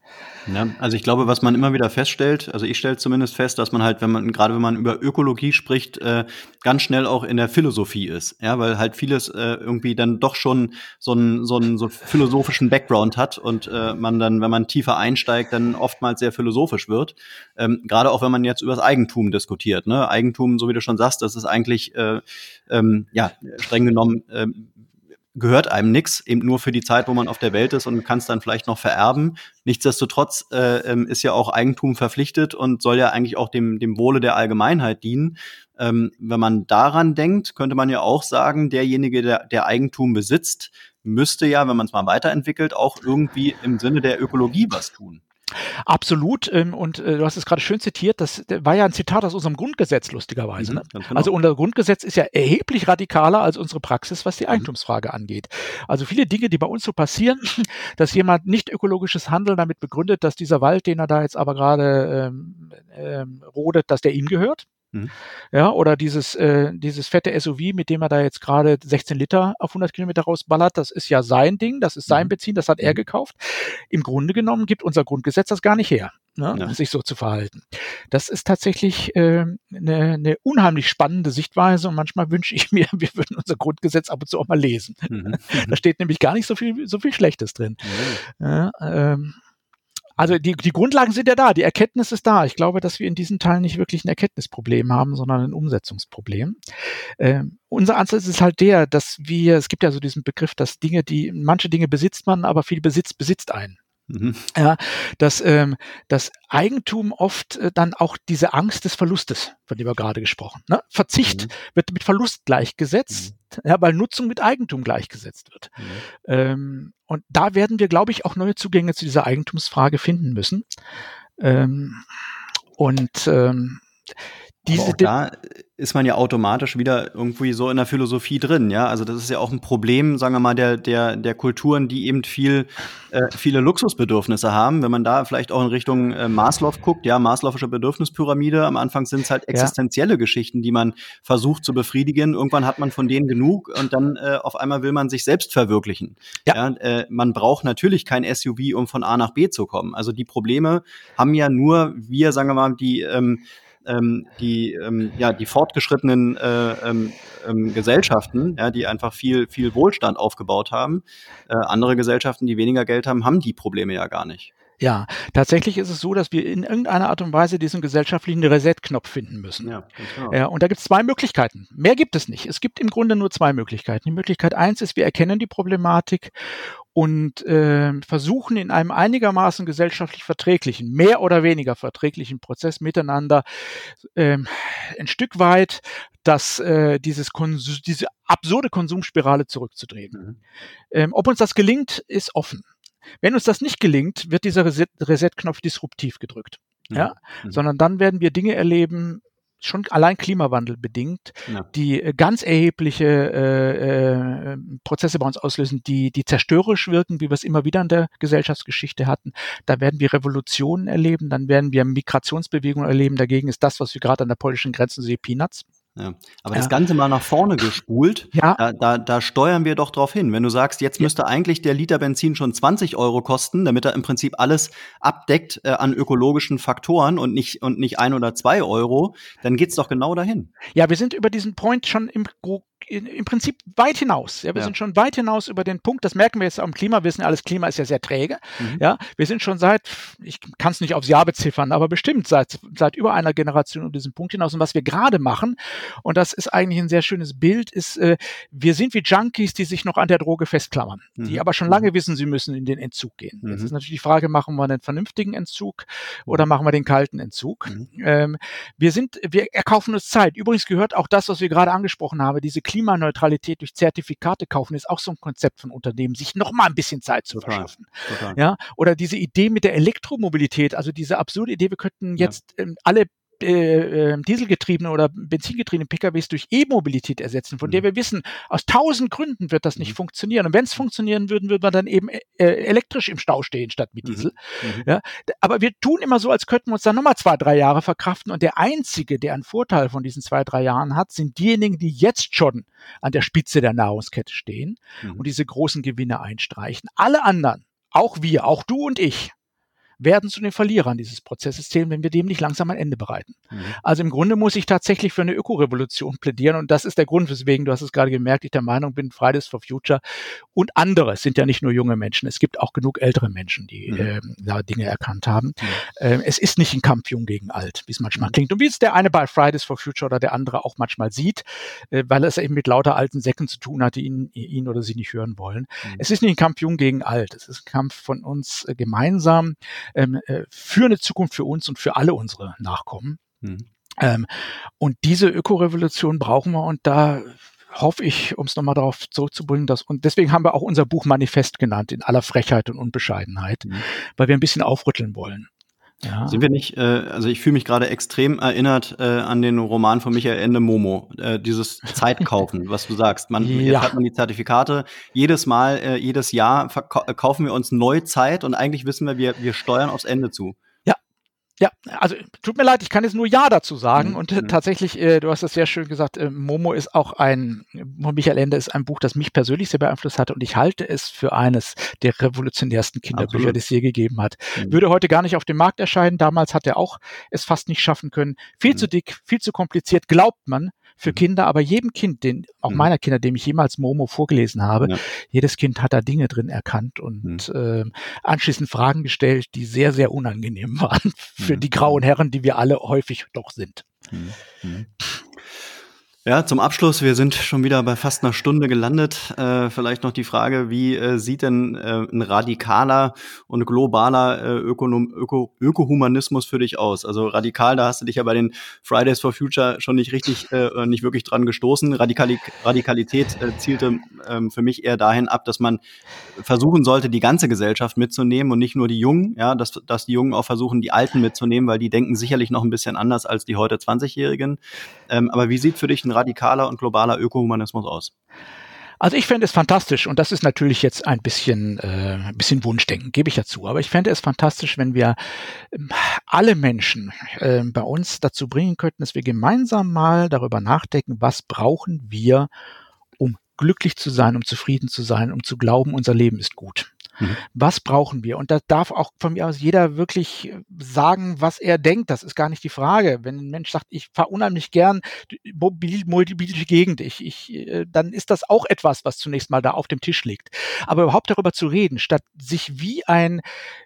[SPEAKER 3] Ja, also ich glaube, was man immer wieder feststellt, also ich stelle zumindest fest, dass man halt, wenn man gerade wenn man über Ökologie spricht, äh, ganz schnell auch in der Philosophie ist, ja, weil halt vieles äh, irgendwie dann doch schon so einen so einen so philosophischen Background hat und äh, man dann, wenn man tiefer einsteigt, dann oftmals sehr philosophisch wird. Ähm, gerade auch wenn man jetzt über das Eigentum diskutiert, ne, Eigentum, so wie du schon sagst, das ist eigentlich äh, ähm, ja streng genommen äh, gehört einem nichts, eben nur für die Zeit, wo man auf der Welt ist und kann es dann vielleicht noch vererben. Nichtsdestotrotz äh, ähm, ist ja auch Eigentum verpflichtet und soll ja eigentlich auch dem, dem Wohle der Allgemeinheit dienen. Ähm, wenn man daran denkt, könnte man ja auch sagen, derjenige, der, der Eigentum besitzt, müsste ja, wenn man es mal weiterentwickelt, auch irgendwie im Sinne der Ökologie was tun.
[SPEAKER 2] Absolut. Ähm, und äh, du hast es gerade schön zitiert. Das war ja ein Zitat aus unserem Grundgesetz, lustigerweise. Mhm, ne? genau. Also unser Grundgesetz ist ja erheblich radikaler als unsere Praxis, was die mhm. Eigentumsfrage angeht. Also viele Dinge, die bei uns so passieren, [laughs] dass jemand nicht ökologisches Handeln damit begründet, dass dieser Wald, den er da jetzt aber gerade ähm, ähm, rodet, dass der ihm gehört. Mhm. Ja, oder dieses, äh, dieses fette SUV, mit dem er da jetzt gerade 16 Liter auf 100 Kilometer rausballert, das ist ja sein Ding, das ist sein mhm. Benzin, das hat er mhm. gekauft. Im Grunde genommen gibt unser Grundgesetz das gar nicht her, ne, ja. sich so zu verhalten. Das ist tatsächlich eine äh, ne, ne unheimlich spannende Sichtweise und manchmal wünsche ich mir, [laughs] wir würden unser Grundgesetz ab und zu auch mal lesen. Mhm. da steht nämlich gar nicht so viel, so viel Schlechtes drin. Ja, ähm, also die, die Grundlagen sind ja da, die Erkenntnis ist da. Ich glaube, dass wir in diesen Teilen nicht wirklich ein Erkenntnisproblem haben, sondern ein Umsetzungsproblem. Ähm, unser Ansatz ist halt der, dass wir, es gibt ja so diesen Begriff, dass Dinge, die, manche Dinge besitzt man, aber viel Besitz besitzt einen. Mhm. Ja, dass ähm, das Eigentum oft äh, dann auch diese Angst des Verlustes, von dem wir gerade gesprochen, ne? Verzicht mhm. wird mit Verlust gleichgesetzt, mhm. ja, weil Nutzung mit Eigentum gleichgesetzt wird. Ähm, und da werden wir, glaube ich, auch neue Zugänge zu dieser Eigentumsfrage finden müssen. Ähm, und ähm,
[SPEAKER 3] diese auch da ist man ja automatisch wieder irgendwie so in der Philosophie drin, ja. Also das ist ja auch ein Problem, sagen wir mal, der, der, der Kulturen, die eben viel, äh, viele Luxusbedürfnisse haben. Wenn man da vielleicht auch in Richtung äh, Maslow guckt, ja, Maslow'sche Bedürfnispyramide, am Anfang sind es halt existenzielle ja. Geschichten, die man versucht zu befriedigen. Irgendwann hat man von denen genug und dann äh, auf einmal will man sich selbst verwirklichen. Ja. ja äh, man braucht natürlich kein SUV, um von A nach B zu kommen. Also die Probleme haben ja nur wir, sagen wir mal, die ähm, ähm, die, ähm, ja, die fortgeschrittenen äh, ähm, ähm, Gesellschaften, ja, die einfach viel, viel Wohlstand aufgebaut haben. Äh, andere Gesellschaften, die weniger Geld haben, haben die Probleme ja gar nicht.
[SPEAKER 2] Ja, tatsächlich ist es so, dass wir in irgendeiner Art und Weise diesen gesellschaftlichen Reset-Knopf finden müssen. Ja, genau. ja, und da gibt es zwei Möglichkeiten. Mehr gibt es nicht. Es gibt im Grunde nur zwei Möglichkeiten. Die Möglichkeit eins ist, wir erkennen die Problematik und äh, versuchen in einem einigermaßen gesellschaftlich verträglichen, mehr oder weniger verträglichen Prozess miteinander äh, ein Stück weit das, äh, dieses Konsum, diese absurde Konsumspirale zurückzudrehen. Mhm. Ähm, ob uns das gelingt, ist offen. Wenn uns das nicht gelingt, wird dieser Reset-Knopf disruptiv gedrückt. Ja, mhm. sondern dann werden wir Dinge erleben, schon allein Klimawandel bedingt, ja. die äh, ganz erhebliche äh, äh, Prozesse bei uns auslösen, die, die zerstörerisch wirken, wie wir es immer wieder in der Gesellschaftsgeschichte hatten. Da werden wir Revolutionen erleben, dann werden wir Migrationsbewegungen erleben. Dagegen ist das, was wir gerade an der polnischen Grenze sehen, Peanuts.
[SPEAKER 3] Ja. Aber ja. das Ganze mal nach vorne gespult, [laughs] ja. da, da, da steuern wir doch drauf hin. Wenn du sagst, jetzt müsste eigentlich der Liter Benzin schon 20 Euro kosten, damit er im Prinzip alles abdeckt äh, an ökologischen Faktoren und nicht, und nicht ein oder zwei Euro, dann geht's doch genau dahin.
[SPEAKER 2] Ja, wir sind über diesen Point schon im im Prinzip weit hinaus. Ja, wir ja. sind schon weit hinaus über den Punkt, das merken wir jetzt am Klima, wir wissen alles, Klima ist ja sehr träge. Mhm. Ja, wir sind schon seit, ich kann es nicht aufs Jahr beziffern, aber bestimmt seit, seit über einer Generation um diesen Punkt hinaus. Und was wir gerade machen, und das ist eigentlich ein sehr schönes Bild, ist, äh, wir sind wie Junkies, die sich noch an der Droge festklammern, mhm. die aber schon lange mhm. wissen, sie müssen in den Entzug gehen. Mhm. Jetzt ist natürlich die Frage, machen wir einen vernünftigen Entzug oder machen wir den kalten Entzug? Mhm. Ähm, wir sind, wir erkaufen uns Zeit. Übrigens gehört auch das, was wir gerade angesprochen haben, diese Klimaneutralität durch Zertifikate kaufen ist auch so ein Konzept von Unternehmen, sich noch mal ein bisschen Zeit zu total, verschaffen. Total. Ja, oder diese Idee mit der Elektromobilität, also diese absurde Idee, wir könnten jetzt ja. ähm, alle äh, ähm, dieselgetriebene oder benzingetriebene PKWs durch E-Mobilität ersetzen, von mhm. der wir wissen, aus tausend Gründen wird das nicht mhm. funktionieren. Und wenn es funktionieren würde, würde man dann eben äh, elektrisch im Stau stehen statt mit mhm. Diesel. Mhm. Ja, aber wir tun immer so, als könnten wir uns dann nochmal zwei, drei Jahre verkraften. Und der Einzige, der einen Vorteil von diesen zwei, drei Jahren hat, sind diejenigen, die jetzt schon an der Spitze der Nahrungskette stehen mhm. und diese großen Gewinne einstreichen. Alle anderen, auch wir, auch du und ich, werden zu den Verlierern dieses Prozesses zählen, wenn wir dem nicht langsam ein Ende bereiten. Mhm. Also im Grunde muss ich tatsächlich für eine Ökorevolution plädieren und das ist der Grund, weswegen, du hast es gerade gemerkt, ich der Meinung bin, Fridays for Future und andere, es sind ja nicht nur junge Menschen, es gibt auch genug ältere Menschen, die mhm. äh, da Dinge erkannt haben. Mhm. Äh, es ist nicht ein Kampf jung gegen alt, wie es manchmal klingt und wie es der eine bei Fridays for Future oder der andere auch manchmal sieht, äh, weil es eben mit lauter alten Säcken zu tun hat, die ihn, ihn oder sie nicht hören wollen. Mhm. Es ist nicht ein Kampf jung gegen alt, es ist ein Kampf von uns äh, gemeinsam ähm, äh, für eine Zukunft für uns und für alle unsere Nachkommen. Mhm. Ähm, und diese Ökorevolution brauchen wir und da hoffe ich, um es nochmal darauf zurückzubringen, dass, und deswegen haben wir auch unser Buch Manifest genannt, in aller Frechheit und Unbescheidenheit, mhm. weil wir ein bisschen aufrütteln wollen.
[SPEAKER 3] Ja. Sind wir nicht, äh, also ich fühle mich gerade extrem erinnert äh, an den Roman von Michael Ende Momo, äh, dieses [laughs] Zeitkaufen, was du sagst. Man, ja. Jetzt hat man die Zertifikate, jedes Mal, äh, jedes Jahr kaufen wir uns neu Zeit und eigentlich wissen wir, wir, wir steuern aufs Ende zu.
[SPEAKER 2] Ja, also tut mir leid, ich kann jetzt nur Ja dazu sagen. Mhm. Und äh, tatsächlich, äh, du hast das sehr schön gesagt, äh, Momo ist auch ein, Michael Ende ist ein Buch, das mich persönlich sehr beeinflusst hatte und ich halte es für eines der revolutionärsten Kinderbücher, Absolut. die es je gegeben hat. Mhm. Würde heute gar nicht auf dem Markt erscheinen. Damals hat er auch es fast nicht schaffen können. Viel mhm. zu dick, viel zu kompliziert, glaubt man für mhm. Kinder, aber jedem Kind, den, auch mhm. meiner Kinder, dem ich jemals Momo vorgelesen habe, ja. jedes Kind hat da Dinge drin erkannt und mhm. äh, anschließend Fragen gestellt, die sehr, sehr unangenehm [laughs] waren für mhm. die grauen Herren, die wir alle häufig doch sind.
[SPEAKER 3] Ja, zum Abschluss, wir sind schon wieder bei fast einer Stunde gelandet. Äh, vielleicht noch die Frage, wie äh, sieht denn äh, ein radikaler und globaler äh, Ökonom Öko Ökohumanismus für dich aus? Also radikal, da hast du dich ja bei den Fridays for Future schon nicht richtig, äh, nicht wirklich dran gestoßen. Radikali Radikalität äh, zielte äh, für mich eher dahin ab, dass man versuchen sollte, die ganze Gesellschaft mitzunehmen und nicht nur die Jungen, ja, dass, dass die Jungen auch versuchen, die Alten mitzunehmen, weil die denken sicherlich noch ein bisschen anders als die heute 20-Jährigen. Ähm, aber wie sieht für dich ein radikaler und globaler Ökohumanismus aus?
[SPEAKER 2] Also ich fände es fantastisch und das ist natürlich jetzt ein bisschen, äh, ein bisschen Wunschdenken, gebe ich ja zu. Aber ich fände es fantastisch, wenn wir ähm, alle Menschen äh, bei uns dazu bringen könnten, dass wir gemeinsam mal darüber nachdenken, was brauchen wir, um glücklich zu sein, um zufrieden zu sein, um zu glauben, unser Leben ist gut. Mhm. Was brauchen wir? Und da darf auch von mir aus jeder wirklich äh, sagen, was er denkt. Das ist gar nicht die Frage. Wenn ein Mensch sagt, ich fahre unheimlich gern multibilische Gegend, ich, ich, äh, dann ist das auch etwas, was zunächst mal da auf dem Tisch liegt. Aber überhaupt darüber zu reden, statt sich wie ein,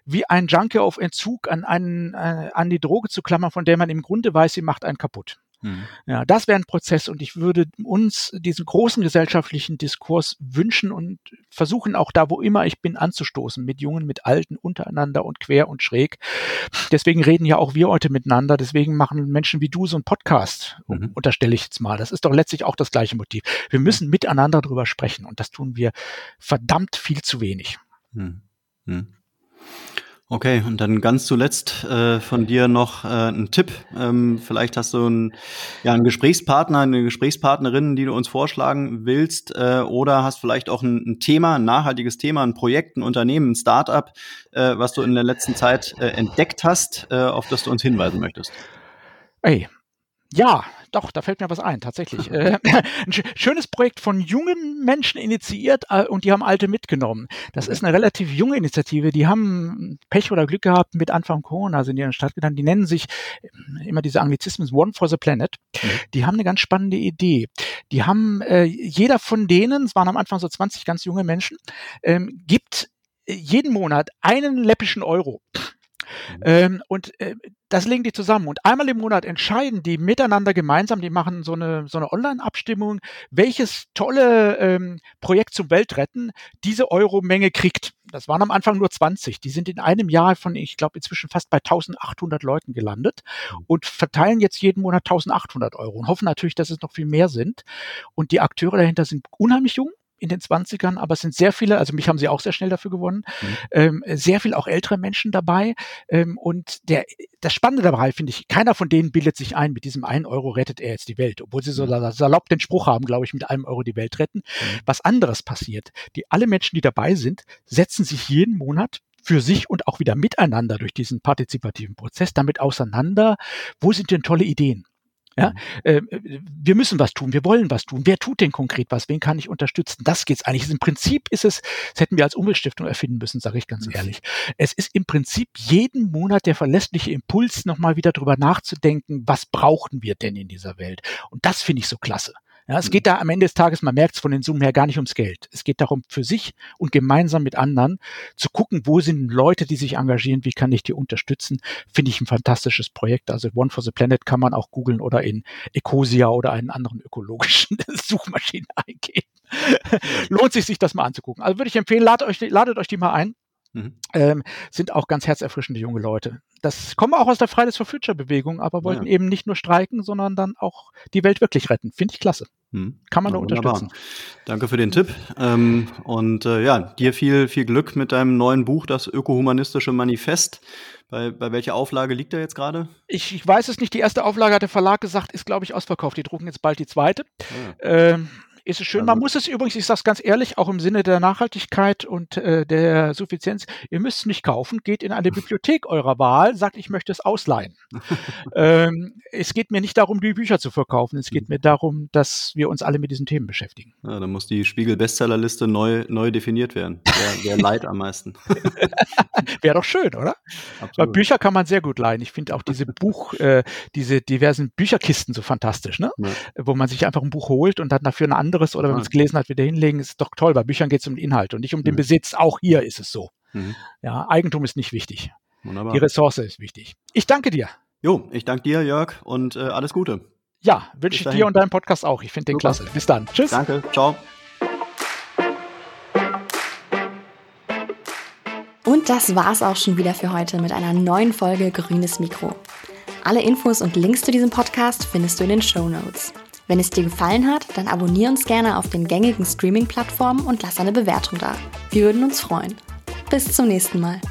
[SPEAKER 2] wie ein Junkie auf Entzug an, einen, äh, an die Droge zu klammern, von der man im Grunde weiß, sie macht einen kaputt. Mhm. Ja, das wäre ein Prozess und ich würde uns diesen großen gesellschaftlichen Diskurs wünschen und versuchen auch da, wo immer ich bin, anzustoßen, mit Jungen, mit Alten, untereinander und quer und schräg. Deswegen reden ja auch wir heute miteinander, deswegen machen Menschen wie du so einen Podcast, mhm. unterstelle ich jetzt mal. Das ist doch letztlich auch das gleiche Motiv. Wir müssen miteinander drüber sprechen und das tun wir verdammt viel zu wenig.
[SPEAKER 3] Okay, und dann ganz zuletzt äh, von dir noch äh, ein Tipp. Ähm, vielleicht hast du einen, ja, einen Gesprächspartner, eine Gesprächspartnerin, die du uns vorschlagen willst, äh, oder hast vielleicht auch ein, ein, Thema, ein nachhaltiges Thema, ein Projekt, ein Unternehmen, ein Startup, äh, was du in der letzten Zeit äh, entdeckt hast, äh, auf das du uns hinweisen möchtest.
[SPEAKER 2] Ey, ja, doch, da fällt mir was ein, tatsächlich. Äh, [laughs] ein schönes Projekt von jungen Menschen initiiert äh, und die haben alte mitgenommen. Das ist eine relativ junge Initiative. Die haben Pech oder Glück gehabt mit Anfang Corona, sind die in der Stadt gegangen. Die nennen sich äh, immer diese Anglizismen One for the Planet. Mhm. Die haben eine ganz spannende Idee. Die haben, äh, jeder von denen, es waren am Anfang so 20 ganz junge Menschen, ähm, gibt jeden Monat einen läppischen Euro Mhm. Ähm, und äh, das legen die zusammen. Und einmal im Monat entscheiden die miteinander gemeinsam, die machen so eine, so eine Online-Abstimmung, welches tolle ähm, Projekt zum Weltretten diese Euro-Menge kriegt. Das waren am Anfang nur 20. Die sind in einem Jahr von, ich glaube, inzwischen fast bei 1800 Leuten gelandet mhm. und verteilen jetzt jeden Monat 1800 Euro und hoffen natürlich, dass es noch viel mehr sind. Und die Akteure dahinter sind unheimlich jung in den 20ern, aber es sind sehr viele, also mich haben sie auch sehr schnell dafür gewonnen, mhm. ähm, sehr viel auch ältere Menschen dabei. Ähm, und der, das Spannende dabei finde ich, keiner von denen bildet sich ein, mit diesem einen Euro rettet er jetzt die Welt, obwohl sie so mhm. salopp den Spruch haben, glaube ich, mit einem Euro die Welt retten. Mhm. Was anderes passiert. Die alle Menschen, die dabei sind, setzen sich jeden Monat für sich und auch wieder miteinander durch diesen partizipativen Prozess damit auseinander, wo sind denn tolle Ideen? Ja, äh, wir müssen was tun, wir wollen was tun. Wer tut denn konkret was? Wen kann ich unterstützen? Das geht's eigentlich. Im Prinzip ist es, das hätten wir als Umweltstiftung erfinden müssen, sage ich ganz mhm. ehrlich. Es ist im Prinzip jeden Monat der verlässliche Impuls, nochmal wieder drüber nachzudenken, was brauchen wir denn in dieser Welt? Und das finde ich so klasse. Ja, es geht da am Ende des Tages, man merkt es von den Summen her gar nicht ums Geld. Es geht darum, für sich und gemeinsam mit anderen zu gucken, wo sind Leute, die sich engagieren, wie kann ich die unterstützen. Finde ich ein fantastisches Projekt. Also One for the Planet kann man auch googeln oder in Ecosia oder einen anderen ökologischen [laughs] Suchmaschinen eingeben. Lohnt sich, sich das mal anzugucken. Also würde ich empfehlen, ladet euch, ladet euch die mal ein. Mhm. Ähm, sind auch ganz herzerfrischende junge Leute. Das kommen auch aus der Fridays for Future Bewegung, aber wollten ja. eben nicht nur streiken, sondern dann auch die Welt wirklich retten. Finde ich klasse. Mhm. Kann man ja, nur unterstützen.
[SPEAKER 3] Danke für den Tipp. Ähm, und äh, ja, dir viel, viel Glück mit deinem neuen Buch, das Ökohumanistische Manifest. Bei, bei welcher Auflage liegt er jetzt gerade?
[SPEAKER 2] Ich, ich weiß es nicht. Die erste Auflage hat der Verlag gesagt, ist, glaube ich, ausverkauft. Die drucken jetzt bald die zweite. Ja. Ah. Ähm, ist es schön. Man also muss es übrigens, ich sage es ganz ehrlich, auch im Sinne der Nachhaltigkeit und äh, der Suffizienz, ihr müsst es nicht kaufen, geht in eine [laughs] Bibliothek eurer Wahl, sagt, ich möchte es ausleihen. [laughs] ähm, es geht mir nicht darum, die Bücher zu verkaufen, es geht mhm. mir darum, dass wir uns alle mit diesen Themen beschäftigen.
[SPEAKER 3] Ja, dann muss die Spiegel-Bestsellerliste neu, neu definiert werden. Wer, wer leiht am meisten? [laughs]
[SPEAKER 2] Wäre doch schön, oder? Weil Bücher kann man sehr gut leihen. Ich finde auch diese Buch, äh, diese diversen Bücherkisten so fantastisch, ne? Ja. Wo man sich einfach ein Buch holt und dann dafür eine andere anderes oder wenn man es gelesen hat, wieder hinlegen, ist doch toll. Bei Büchern geht es um den Inhalt und nicht um den mhm. Besitz. Auch hier ist es so. Mhm. Ja, Eigentum ist nicht wichtig. Wunderbar. Die Ressource ist wichtig. Ich danke dir.
[SPEAKER 3] Jo, ich danke dir, Jörg, und äh, alles Gute.
[SPEAKER 2] Ja, wünsche ich dir und deinem Podcast auch. Ich finde den Super. klasse. Bis dann.
[SPEAKER 3] Tschüss. Danke. Ciao.
[SPEAKER 1] Und das war's auch schon wieder für heute mit einer neuen Folge Grünes Mikro. Alle Infos und Links zu diesem Podcast findest du in den Show Notes. Wenn es dir gefallen hat, dann abonniere uns gerne auf den gängigen Streaming-Plattformen und lass eine Bewertung da. Wir würden uns freuen. Bis zum nächsten Mal.